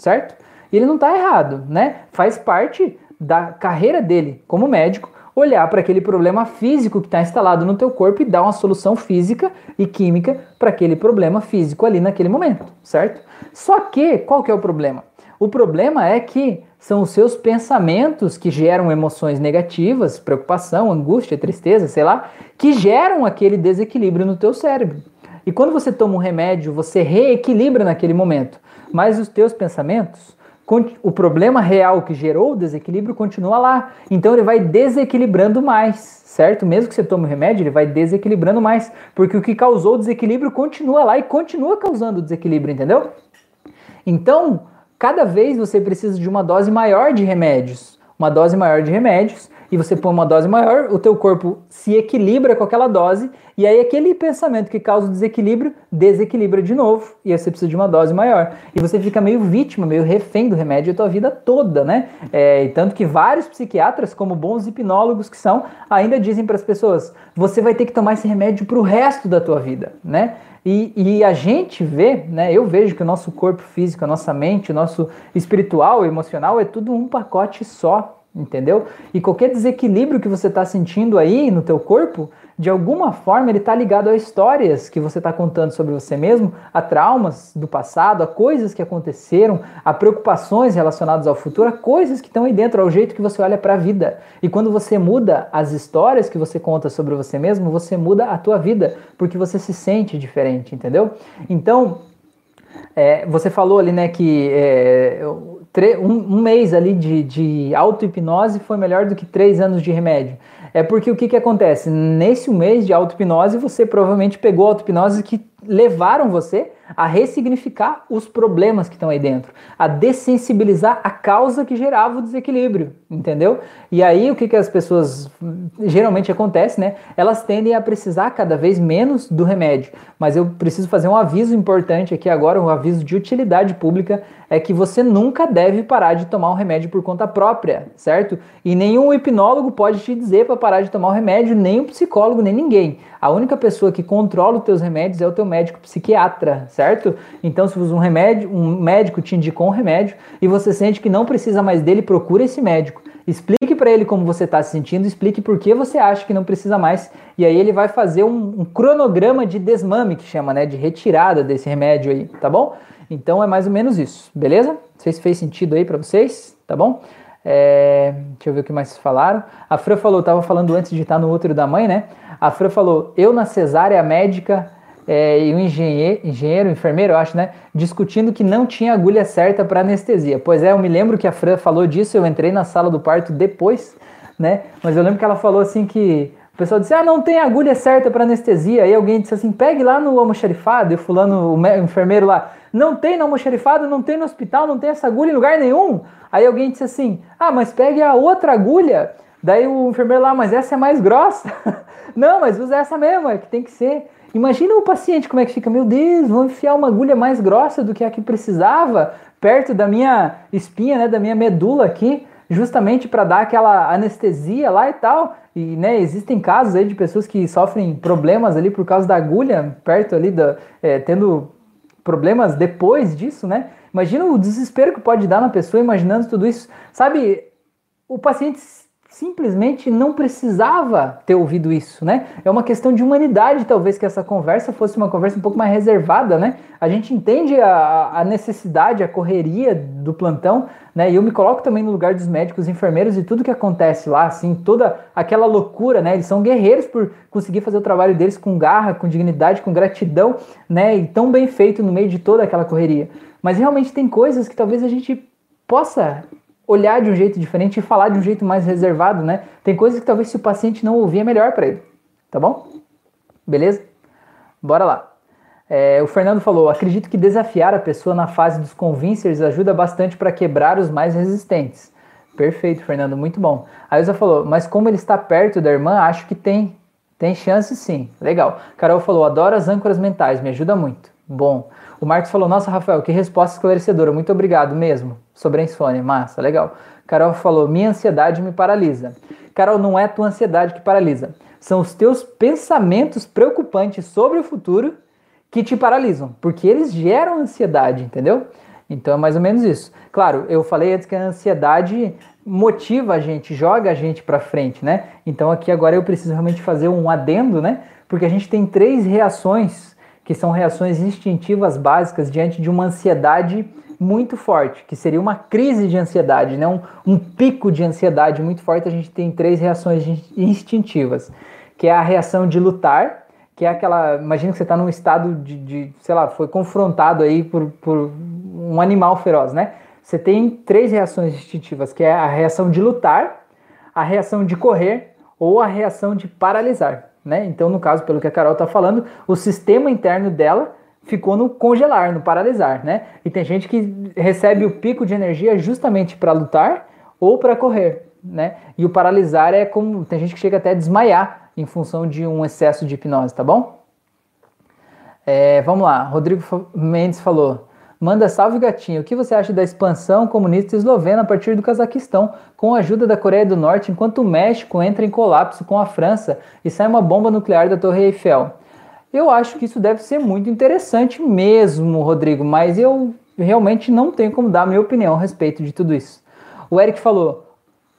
certo? E ele não está errado, né? Faz parte da carreira dele como médico olhar para aquele problema físico que está instalado no teu corpo e dar uma solução física e química para aquele problema físico ali naquele momento, certo? Só que qual que é o problema? O problema é que são os seus pensamentos que geram emoções negativas, preocupação, angústia, tristeza, sei lá, que geram aquele desequilíbrio no teu cérebro. E quando você toma um remédio, você reequilibra naquele momento mas os teus pensamentos, o problema real que gerou o desequilíbrio continua lá. Então ele vai desequilibrando mais, certo? Mesmo que você tome o remédio, ele vai desequilibrando mais, porque o que causou o desequilíbrio continua lá e continua causando desequilíbrio, entendeu? Então, cada vez você precisa de uma dose maior de remédios, uma dose maior de remédios, e você põe uma dose maior, o teu corpo se equilibra com aquela dose, e aí aquele pensamento que causa o desequilíbrio, desequilibra de novo, e aí você precisa de uma dose maior. E você fica meio vítima, meio refém do remédio a tua vida toda, né? É, tanto que vários psiquiatras, como bons hipnólogos que são, ainda dizem para as pessoas, você vai ter que tomar esse remédio para o resto da tua vida, né? E, e, a gente vê, né? Eu vejo que o nosso corpo físico, a nossa mente, o nosso espiritual, emocional é tudo um pacote só entendeu? E qualquer desequilíbrio que você está sentindo aí no teu corpo, de alguma forma ele está ligado a histórias que você está contando sobre você mesmo, a traumas do passado, a coisas que aconteceram, a preocupações relacionadas ao futuro, a coisas que estão aí dentro, ao jeito que você olha para a vida. E quando você muda as histórias que você conta sobre você mesmo, você muda a tua vida, porque você se sente diferente, entendeu? Então, é, você falou ali, né, que é, um, um, mês ali de, de auto-hipnose foi melhor do que três anos de remédio. É porque o que, que acontece? Nesse mês de auto-hipnose, você provavelmente pegou auto-hipnose que levaram você a ressignificar os problemas que estão aí dentro, a dessensibilizar a causa que gerava o desequilíbrio, entendeu? E aí o que, que as pessoas geralmente acontece, né? Elas tendem a precisar cada vez menos do remédio. Mas eu preciso fazer um aviso importante aqui agora, um aviso de utilidade pública, é que você nunca deve parar de tomar o um remédio por conta própria, certo? E nenhum hipnólogo pode te dizer para parar de tomar o remédio, nem um psicólogo, nem ninguém. A única pessoa que controla os teus remédios é o teu médico psiquiatra, certo? Então, se um remédio, um médico te indicou um remédio e você sente que não precisa mais dele, procura esse médico. Explique para ele como você está se sentindo, explique por que você acha que não precisa mais, e aí ele vai fazer um, um, cronograma de desmame, que chama, né, de retirada desse remédio aí, tá bom? Então é mais ou menos isso, beleza? Não sei se fez sentido aí para vocês, tá bom? É, deixa eu ver o que mais falaram. A Fran falou, estava falando antes de estar no útero da mãe, né? A Fran falou, eu na cesárea médica é, e o engenheiro, engenheiro, enfermeiro, eu acho, né, discutindo que não tinha agulha certa para anestesia. Pois é, eu me lembro que a Fran falou disso, eu entrei na sala do parto depois, né, mas eu lembro que ela falou assim que o pessoal disse, ah, não tem agulha certa para anestesia. Aí alguém disse assim, pegue lá no almoxarifado, e fulano, o enfermeiro lá, não tem no almoxarifado, não tem no hospital, não tem essa agulha em lugar nenhum. Aí alguém disse assim, ah, mas pegue a outra agulha. Daí o enfermeiro lá, mas essa é mais grossa. não, mas usa essa mesmo, é que tem que ser. Imagina o paciente como é que fica, meu Deus, vou enfiar uma agulha mais grossa do que a que precisava, perto da minha espinha, né, da minha medula aqui, justamente para dar aquela anestesia lá e tal. E né, existem casos aí de pessoas que sofrem problemas ali por causa da agulha, perto ali, da, é, tendo problemas depois disso, né? Imagina o desespero que pode dar na pessoa imaginando tudo isso. Sabe, o paciente simplesmente não precisava ter ouvido isso, né? É uma questão de humanidade, talvez, que essa conversa fosse uma conversa um pouco mais reservada, né? A gente entende a, a necessidade, a correria do plantão, né? E eu me coloco também no lugar dos médicos, enfermeiros e tudo que acontece lá, assim, toda aquela loucura, né? Eles são guerreiros por conseguir fazer o trabalho deles com garra, com dignidade, com gratidão, né? E tão bem feito no meio de toda aquela correria. Mas realmente tem coisas que talvez a gente possa olhar de um jeito diferente e falar de um jeito mais reservado, né? Tem coisas que talvez se o paciente não ouvir é melhor para ele, tá bom? Beleza? Bora lá. É, o Fernando falou: acredito que desafiar a pessoa na fase dos convincers ajuda bastante para quebrar os mais resistentes. Perfeito, Fernando, muito bom. A Ilza falou: mas como ele está perto da irmã, acho que tem, tem chance sim. Legal. Carol falou: adoro as âncoras mentais, me ajuda muito. Bom. O Marcos falou: Nossa, Rafael, que resposta esclarecedora. Muito obrigado mesmo. Sobre a insônia. Massa, legal. Carol falou: Minha ansiedade me paralisa. Carol, não é tua ansiedade que paralisa. São os teus pensamentos preocupantes sobre o futuro que te paralisam, porque eles geram ansiedade, entendeu? Então é mais ou menos isso. Claro, eu falei antes que a ansiedade motiva a gente, joga a gente para frente, né? Então aqui agora eu preciso realmente fazer um adendo, né? Porque a gente tem três reações que são reações instintivas básicas diante de uma ansiedade muito forte, que seria uma crise de ansiedade, né? um, um pico de ansiedade muito forte. A gente tem três reações instintivas, que é a reação de lutar, que é aquela. Imagina que você está num estado de, de, sei lá, foi confrontado aí por, por um animal feroz, né? Você tem três reações instintivas, que é a reação de lutar, a reação de correr ou a reação de paralisar. Né? Então, no caso, pelo que a Carol está falando, o sistema interno dela ficou no congelar, no paralisar, né? E tem gente que recebe o pico de energia justamente para lutar ou para correr, né? E o paralisar é como tem gente que chega até a desmaiar em função de um excesso de hipnose, tá bom? É, vamos lá, Rodrigo Mendes falou: Manda salve gatinho. O que você acha da expansão comunista eslovena a partir do Cazaquistão, com a ajuda da Coreia do Norte, enquanto o México entra em colapso com a França e sai uma bomba nuclear da Torre Eiffel? Eu acho que isso deve ser muito interessante mesmo, Rodrigo, mas eu realmente não tenho como dar a minha opinião a respeito de tudo isso. O Eric falou: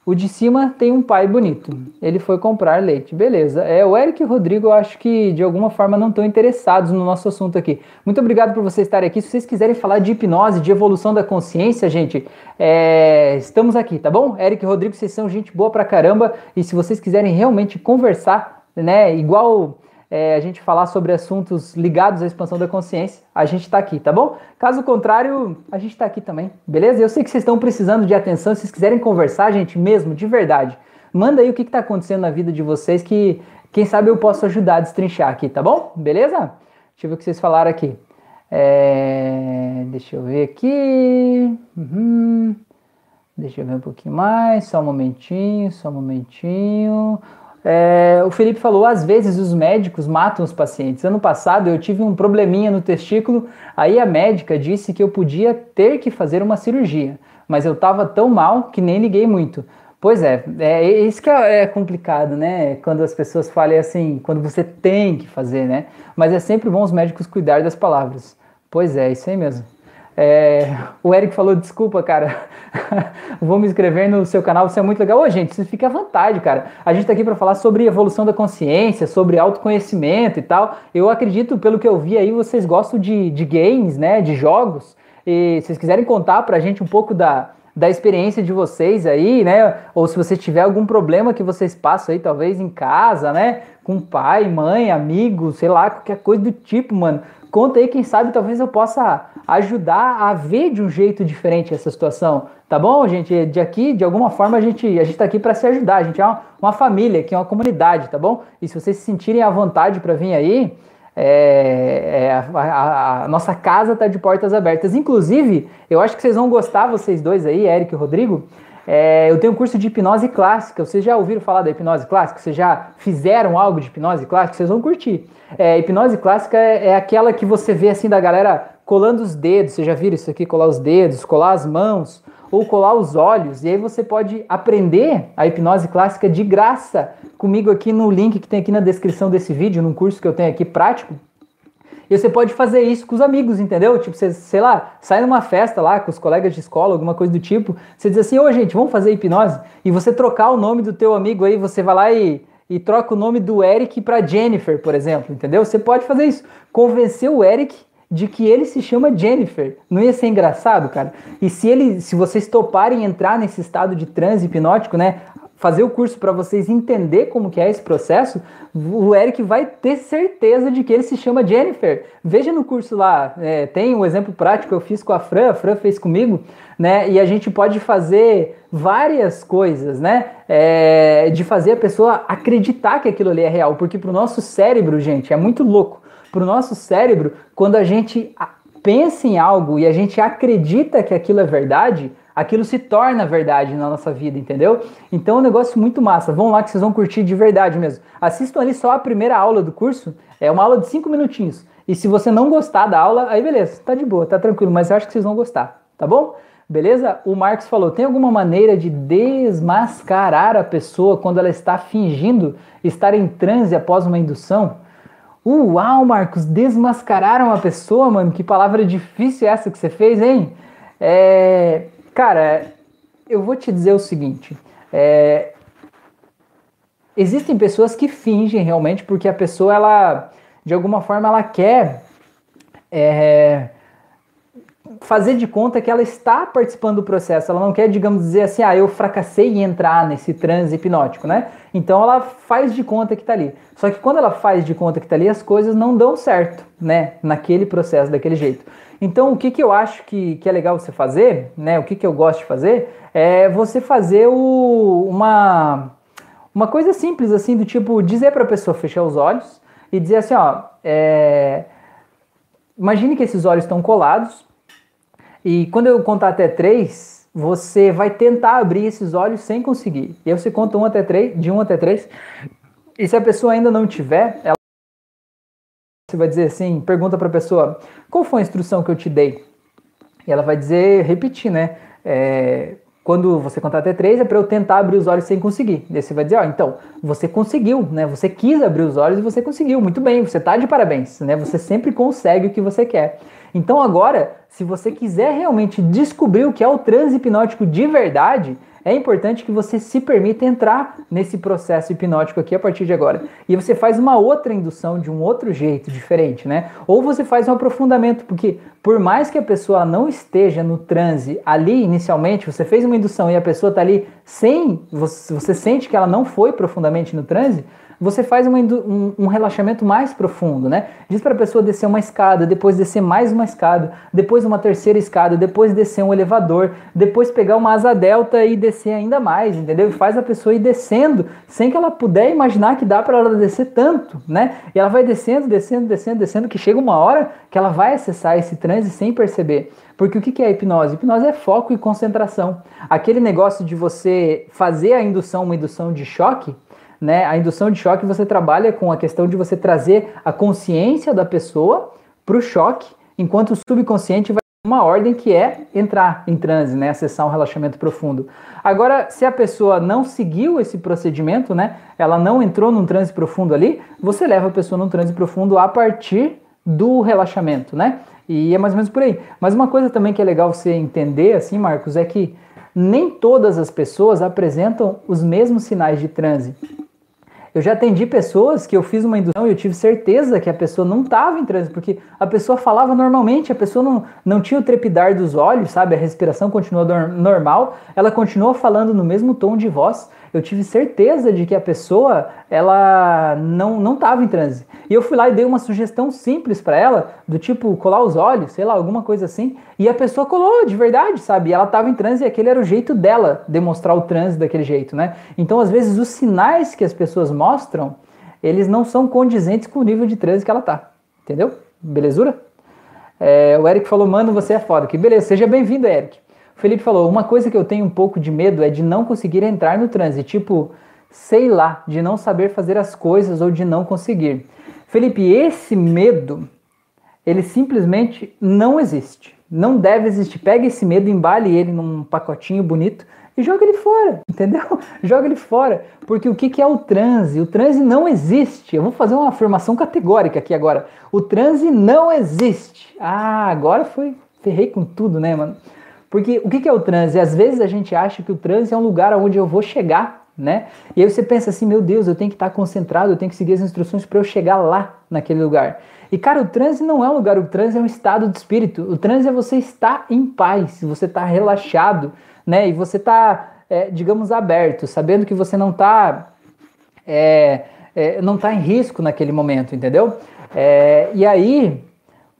o de cima tem um pai bonito. Ele foi comprar leite. Beleza. É, o Eric e o Rodrigo, eu acho que de alguma forma não estão interessados no nosso assunto aqui. Muito obrigado por vocês estarem aqui. Se vocês quiserem falar de hipnose, de evolução da consciência, gente, é, estamos aqui, tá bom? Eric e Rodrigo, vocês são gente boa pra caramba. E se vocês quiserem realmente conversar, né, igual é, a gente falar sobre assuntos ligados à expansão da consciência, a gente está aqui, tá bom? Caso contrário, a gente está aqui também, beleza? Eu sei que vocês estão precisando de atenção, se vocês quiserem conversar, gente, mesmo, de verdade, manda aí o que está acontecendo na vida de vocês que, quem sabe, eu posso ajudar a destrinchar aqui, tá bom? Beleza? Deixa eu ver o que vocês falaram aqui. É, deixa eu ver aqui. Uhum. Deixa eu ver um pouquinho mais, só um momentinho, só um momentinho. É, o Felipe falou, às vezes os médicos matam os pacientes. Ano passado eu tive um probleminha no testículo, aí a médica disse que eu podia ter que fazer uma cirurgia, mas eu estava tão mal que nem liguei muito. Pois é, é isso que é, é complicado, né? Quando as pessoas falam assim, quando você tem que fazer, né? Mas é sempre bom os médicos cuidar das palavras. Pois é, isso aí mesmo. É, o Eric falou, desculpa, cara, vou me inscrever no seu canal, você é muito legal. Ô, gente, você fica à vontade, cara. A gente tá aqui para falar sobre evolução da consciência, sobre autoconhecimento e tal. Eu acredito, pelo que eu vi aí, vocês gostam de, de games, né, de jogos. E se vocês quiserem contar pra gente um pouco da, da experiência de vocês aí, né? Ou se você tiver algum problema que vocês passam aí, talvez em casa, né? Com pai, mãe, amigo, sei lá, qualquer coisa do tipo, mano. Conta aí, quem sabe talvez eu possa ajudar a ver de um jeito diferente essa situação, tá bom, gente? De aqui, de alguma forma, a gente a gente tá aqui para se ajudar. A gente é uma, uma família, aqui é uma comunidade, tá bom? E se vocês se sentirem à vontade para vir aí, é, é, a, a, a, nossa casa tá de portas abertas. Inclusive, eu acho que vocês vão gostar, vocês dois aí, Eric e Rodrigo. É, eu tenho um curso de hipnose clássica. Vocês já ouviram falar da hipnose clássica? Vocês já fizeram algo de hipnose clássica? Vocês vão curtir. É, hipnose clássica é, é, aquela que você vê assim da galera colando os dedos. Vocês já viram isso aqui? Colar os dedos, colar as mãos ou colar os olhos. E aí você pode aprender a hipnose clássica de graça comigo aqui no link que tem aqui na descrição desse vídeo, num curso que eu tenho aqui prático. E você pode fazer isso com os amigos, entendeu? Tipo, você, sei lá, sai numa festa lá com os colegas de escola, alguma coisa do tipo. Você diz assim, ô gente, vamos fazer hipnose? E você trocar o nome do teu amigo aí, você vai lá e, e troca o nome do Eric para Jennifer, por exemplo, entendeu? Você pode fazer isso. Convencer o Eric de que ele se chama Jennifer. Não ia ser engraçado, cara? E se ele, se vocês toparem entrar nesse estado de transe hipnótico, né? Fazer o curso para vocês entender como que é esse processo, o Eric vai ter certeza de que ele se chama Jennifer. Veja no curso lá, é, tem um exemplo prático que eu fiz com a Fran, a Fran fez comigo, né? E a gente pode fazer várias coisas, né? É, de fazer a pessoa acreditar que aquilo ali é real, porque para o nosso cérebro, gente, é muito louco. Para o nosso cérebro, quando a gente pensa em algo e a gente acredita que aquilo é verdade, aquilo se torna verdade na nossa vida, entendeu? Então é um negócio muito massa. Vão lá que vocês vão curtir de verdade mesmo. Assistam ali só a primeira aula do curso, é uma aula de cinco minutinhos. E se você não gostar da aula, aí beleza, tá de boa, tá tranquilo, mas eu acho que vocês vão gostar, tá bom? Beleza? O Marcos falou: tem alguma maneira de desmascarar a pessoa quando ela está fingindo estar em transe após uma indução? Uau, Marcos, desmascararam a pessoa, mano. Que palavra difícil essa que você fez, hein? É, Cara, eu vou te dizer o seguinte: é, existem pessoas que fingem realmente porque a pessoa, ela, de alguma forma, ela quer é, fazer de conta que ela está participando do processo. Ela não quer, digamos, dizer assim, ah, eu fracassei em entrar nesse transe hipnótico, né? Então ela faz de conta que está ali. Só que quando ela faz de conta que está ali, as coisas não dão certo, né? Naquele processo, daquele jeito. Então, o que, que eu acho que, que é legal você fazer, né? O que, que eu gosto de fazer, é você fazer o, uma, uma coisa simples, assim, do tipo, dizer para a pessoa fechar os olhos e dizer assim, ó, é, imagine que esses olhos estão colados e quando eu contar até três, você vai tentar abrir esses olhos sem conseguir. E aí você conta um até três, de um até três, e se a pessoa ainda não tiver, ela você vai dizer assim, pergunta para a pessoa, qual foi a instrução que eu te dei? E ela vai dizer, repetir, né? É, quando você contar até três, é para eu tentar abrir os olhos sem conseguir. E aí você vai dizer, ó, então, você conseguiu, né? Você quis abrir os olhos e você conseguiu, muito bem, você tá de parabéns, né? Você sempre consegue o que você quer. Então agora, se você quiser realmente descobrir o que é o transe hipnótico de verdade, é importante que você se permita entrar nesse processo hipnótico aqui a partir de agora. E você faz uma outra indução de um outro jeito, diferente, né? Ou você faz um aprofundamento, porque por mais que a pessoa não esteja no transe ali inicialmente, você fez uma indução e a pessoa está ali sem, você, sente que ela não foi profundamente no transe, você faz um, um, relaxamento mais profundo, né? Diz para a pessoa descer uma escada, depois descer mais uma escada, depois uma terceira escada, depois descer um elevador, depois pegar uma asa delta e descer ainda mais, entendeu? E faz a pessoa ir descendo sem que ela puder imaginar que dá para ela descer tanto, né? E ela vai descendo, descendo, descendo, descendo, que chega uma hora que ela vai acessar esse transe sem perceber. Porque o que é a hipnose? Hipnose é foco e concentração. Aquele negócio de você fazer a indução, uma indução de choque, né? A indução de choque você trabalha com a questão de você trazer a consciência da pessoa para o choque, enquanto o subconsciente vai uma ordem que é entrar em transe, né, acessar um relaxamento profundo. Agora, se a pessoa não seguiu esse procedimento, né, ela não entrou num transe profundo ali, você leva a pessoa num transe profundo a partir do relaxamento, né? E é mais ou menos por aí. Mas uma coisa também que é legal você entender, assim, Marcos, é que nem todas as pessoas apresentam os mesmos sinais de transe. Eu já atendi pessoas que eu fiz uma indução e eu tive certeza que a pessoa não estava em transe, porque a pessoa falava normalmente, a pessoa não, não tinha o trepidar dos olhos, sabe? A respiração continuou normal, ela continuou falando no mesmo tom de voz, eu tive certeza de que a pessoa ela não não estava em transe. E eu fui lá e dei uma sugestão simples para ela, do tipo colar os olhos, sei lá, alguma coisa assim, e a pessoa colou de verdade, sabe? E ela estava em transe e aquele era o jeito dela demonstrar o transe daquele jeito, né? Então, às vezes os sinais que as pessoas mostram, eles não são condizentes com o nível de transe que ela tá. Entendeu? Belezura? É, o Eric falou, mano, você é foda. Que beleza, seja bem-vindo, Eric. O Felipe falou: uma coisa que eu tenho um pouco de medo é de não conseguir entrar no transe, tipo, sei lá, de não saber fazer as coisas ou de não conseguir. Felipe, esse medo, ele simplesmente não existe. Não deve existir. Pega esse medo, embale ele num pacotinho bonito e joga ele fora, entendeu? Joga ele fora. Porque o que, que é o transe? O transe não existe. Eu vou fazer uma afirmação categórica aqui agora. O transe não existe. Ah, agora foi. Ferrei com tudo, né, mano? Porque o que é o transe? Às vezes a gente acha que o transe é um lugar onde eu vou chegar, né? E aí você pensa assim, meu Deus, eu tenho que estar concentrado, eu tenho que seguir as instruções para eu chegar lá naquele lugar. E cara, o transe não é um lugar, o transe é um estado de espírito. O transe é você estar em paz, você estar relaxado, né? E você tá é, digamos, aberto, sabendo que você não está é, é, não tá em risco naquele momento, entendeu? É, e aí,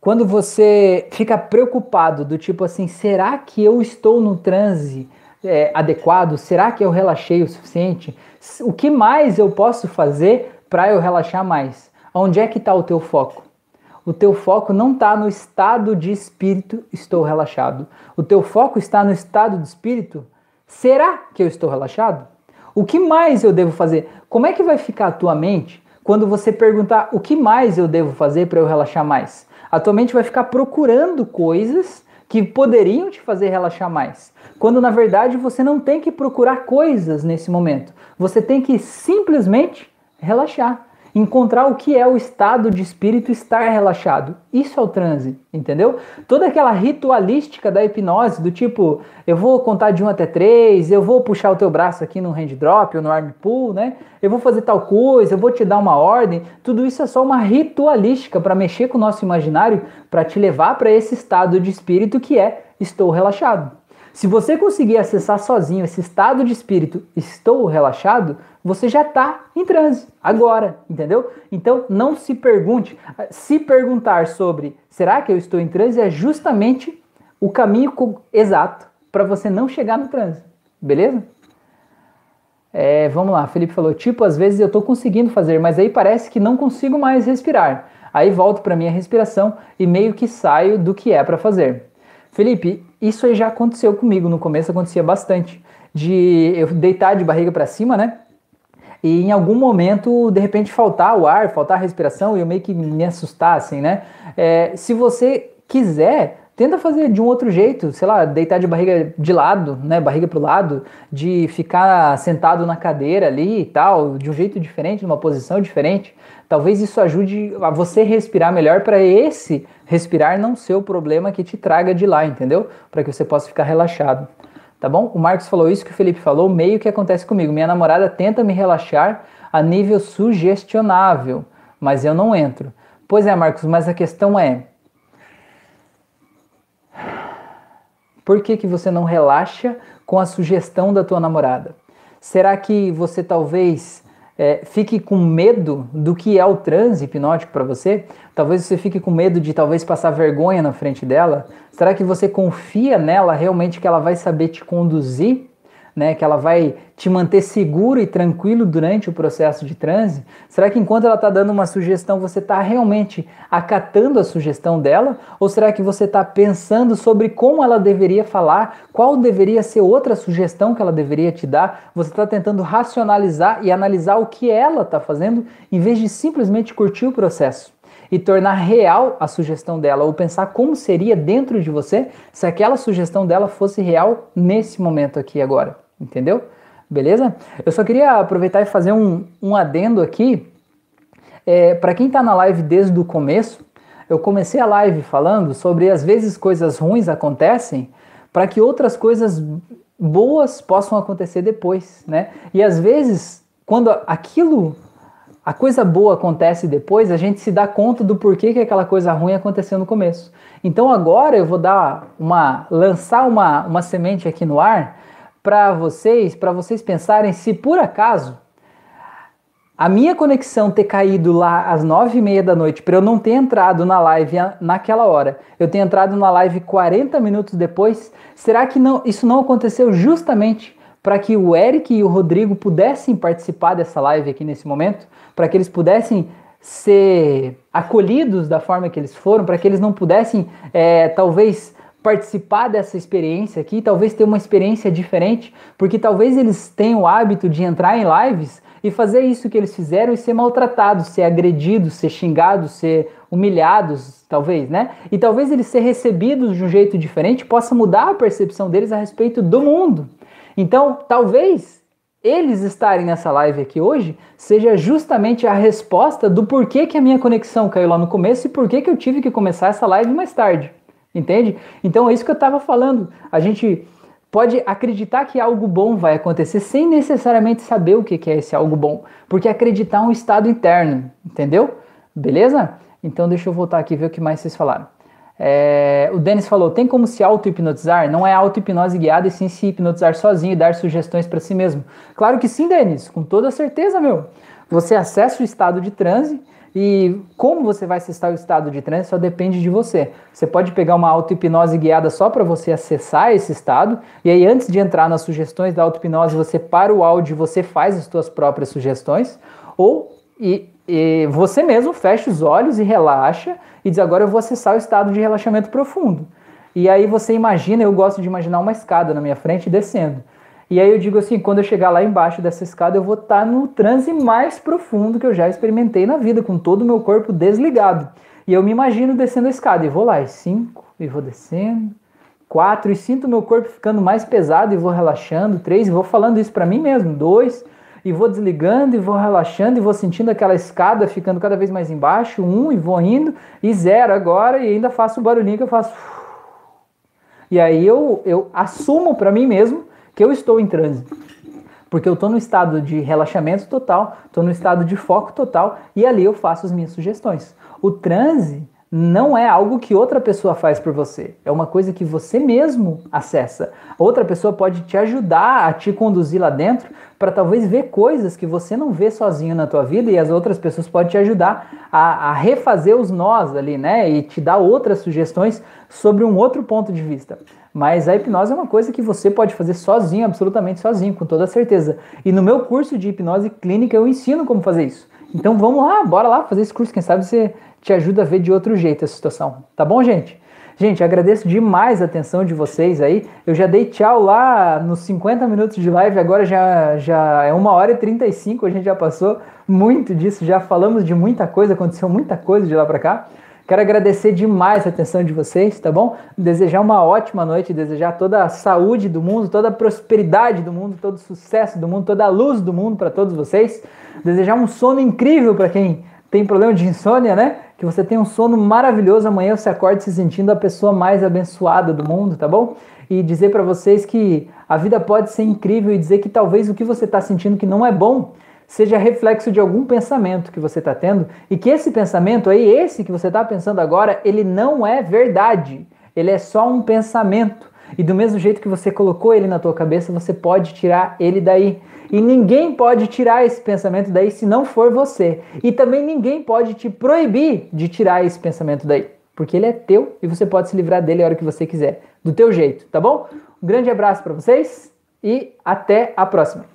quando você fica preocupado do tipo assim, será que eu estou no transe é, adequado? Será que eu relaxei o suficiente? O que mais eu posso fazer para eu relaxar mais? Onde é que está o teu foco? O teu foco não está no estado de espírito, estou relaxado. O teu foco está no estado de espírito, será que eu estou relaxado? O que mais eu devo fazer? Como é que vai ficar a tua mente quando você perguntar o que mais eu devo fazer para eu relaxar mais? A tua mente vai ficar procurando coisas que poderiam te fazer relaxar mais. Quando na verdade você não tem que procurar coisas nesse momento. Você tem que simplesmente relaxar encontrar o que é o estado de espírito estar relaxado. Isso é o transe, entendeu? Toda aquela ritualística da hipnose, do tipo, eu vou contar de 1 até 3, eu vou puxar o teu braço aqui no hand drop ou no arm pull, né? Eu vou fazer tal coisa, eu vou te dar uma ordem. Tudo isso é só uma ritualística para mexer com o nosso imaginário, para te levar para esse estado de espírito que é estou relaxado. Se você conseguir acessar sozinho esse estado de espírito, estou relaxado, você já está em transe agora, entendeu? Então não se pergunte. Se perguntar sobre será que eu estou em transe é justamente o caminho exato para você não chegar no transe, beleza? É, vamos lá, Felipe falou, tipo, às vezes eu estou conseguindo fazer, mas aí parece que não consigo mais respirar. Aí volto para minha respiração e meio que saio do que é para fazer. Felipe, isso aí já aconteceu comigo. No começo acontecia bastante. De eu deitar de barriga para cima, né? E em algum momento, de repente, faltar o ar, faltar a respiração e eu meio que me assustar, assim, né? É, se você quiser, tenta fazer de um outro jeito, sei lá, deitar de barriga de lado, né, barriga pro lado, de ficar sentado na cadeira ali e tal, de um jeito diferente, numa posição diferente. Talvez isso ajude a você respirar melhor para esse respirar não ser o problema que te traga de lá, entendeu? Para que você possa ficar relaxado. Tá bom? O Marcos falou isso que o Felipe falou, meio que acontece comigo. Minha namorada tenta me relaxar a nível sugestionável, mas eu não entro. Pois é, Marcos, mas a questão é: por que, que você não relaxa com a sugestão da tua namorada? Será que você talvez é, fique com medo do que é o transe hipnótico para você. Talvez você fique com medo de talvez passar vergonha na frente dela. Será que você confia nela realmente que ela vai saber te conduzir né, que ela vai te manter seguro e tranquilo durante o processo de transe? Será que enquanto ela está dando uma sugestão, você está realmente acatando a sugestão dela? Ou será que você está pensando sobre como ela deveria falar, qual deveria ser outra sugestão que ela deveria te dar? Você está tentando racionalizar e analisar o que ela está fazendo em vez de simplesmente curtir o processo e tornar real a sugestão dela, ou pensar como seria dentro de você se aquela sugestão dela fosse real nesse momento aqui agora entendeu? Beleza? Eu só queria aproveitar e fazer um, um adendo aqui. É, para quem está na live desde o começo, eu comecei a live falando sobre às vezes coisas ruins acontecem para que outras coisas boas possam acontecer depois, né? E às vezes, quando aquilo, a coisa boa acontece depois, a gente se dá conta do porquê que aquela coisa ruim aconteceu no começo. Então agora eu vou dar uma lançar uma, uma semente aqui no ar para vocês, para vocês pensarem se por acaso a minha conexão ter caído lá às nove e meia da noite, para eu não ter entrado na live naquela hora, eu ter entrado na live 40 minutos depois, será que não, isso não aconteceu justamente para que o Eric e o Rodrigo pudessem participar dessa live aqui nesse momento, para que eles pudessem ser acolhidos da forma que eles foram, para que eles não pudessem, é, talvez, participar dessa experiência aqui, talvez ter uma experiência diferente, porque talvez eles tenham o hábito de entrar em lives e fazer isso que eles fizeram e ser maltratados, ser agredidos, ser xingados, ser humilhados, talvez, né? E talvez eles ser recebidos de um jeito diferente possa mudar a percepção deles a respeito do mundo. Então, talvez eles estarem nessa live aqui hoje seja justamente a resposta do porquê que a minha conexão caiu lá no começo e porquê que eu tive que começar essa live mais tarde. Entende? Então é isso que eu estava falando. A gente pode acreditar que algo bom vai acontecer sem necessariamente saber o que é esse algo bom, porque acreditar é um estado interno, entendeu? Beleza? Então deixa eu voltar aqui e ver o que mais vocês falaram. É, o Denis falou: tem como se auto-hipnotizar? Não é auto-hipnose guiada, e sim se hipnotizar sozinho e dar sugestões para si mesmo. Claro que sim, Denis, com toda certeza, meu. Você acessa o estado de transe e como você vai acessar o estado de transe só depende de você. Você pode pegar uma auto-hipnose guiada só para você acessar esse estado, e aí antes de entrar nas sugestões da auto-hipnose, você para o áudio você faz as suas próprias sugestões, ou e, e você mesmo fecha os olhos e relaxa e diz: agora eu vou acessar o estado de relaxamento profundo. E aí você imagina, eu gosto de imaginar uma escada na minha frente descendo. E aí eu digo assim, quando eu chegar lá embaixo dessa escada, eu vou estar tá no transe mais profundo que eu já experimentei na vida, com todo o meu corpo desligado. E eu me imagino descendo a escada, e vou lá, e cinco, e vou descendo, quatro, e sinto meu corpo ficando mais pesado, e vou relaxando, três, e vou falando isso para mim mesmo, dois, e vou desligando e vou relaxando e vou sentindo aquela escada ficando cada vez mais embaixo, um e vou indo, e zero agora, e ainda faço o barulhinho que eu faço. E aí eu, eu assumo para mim mesmo que eu estou em trânsito. Porque eu estou no estado de relaxamento total, estou no estado de foco total, e ali eu faço as minhas sugestões. O transe não é algo que outra pessoa faz por você, é uma coisa que você mesmo acessa. Outra pessoa pode te ajudar a te conduzir lá dentro para talvez ver coisas que você não vê sozinho na tua vida e as outras pessoas podem te ajudar a, a refazer os nós ali, né? E te dar outras sugestões sobre um outro ponto de vista. Mas a hipnose é uma coisa que você pode fazer sozinho, absolutamente sozinho, com toda certeza. E no meu curso de hipnose clínica eu ensino como fazer isso. Então vamos lá, bora lá fazer esse curso, quem sabe você te ajuda a ver de outro jeito essa situação. Tá bom, gente? Gente, agradeço demais a atenção de vocês aí. Eu já dei tchau lá nos 50 minutos de live, agora já, já é uma hora e 35, a gente já passou muito disso, já falamos de muita coisa, aconteceu muita coisa de lá para cá. Quero agradecer demais a atenção de vocês, tá bom? Desejar uma ótima noite, desejar toda a saúde do mundo, toda a prosperidade do mundo, todo o sucesso do mundo, toda a luz do mundo para todos vocês. Desejar um sono incrível para quem tem problema de insônia, né? Que você tenha um sono maravilhoso. Amanhã você acorde se sentindo a pessoa mais abençoada do mundo, tá bom? E dizer para vocês que a vida pode ser incrível e dizer que talvez o que você está sentindo que não é bom seja reflexo de algum pensamento que você está tendo e que esse pensamento aí, esse que você está pensando agora, ele não é verdade. Ele é só um pensamento. E do mesmo jeito que você colocou ele na tua cabeça, você pode tirar ele daí. E ninguém pode tirar esse pensamento daí se não for você. E também ninguém pode te proibir de tirar esse pensamento daí. Porque ele é teu e você pode se livrar dele a hora que você quiser. Do teu jeito, tá bom? Um grande abraço para vocês e até a próxima.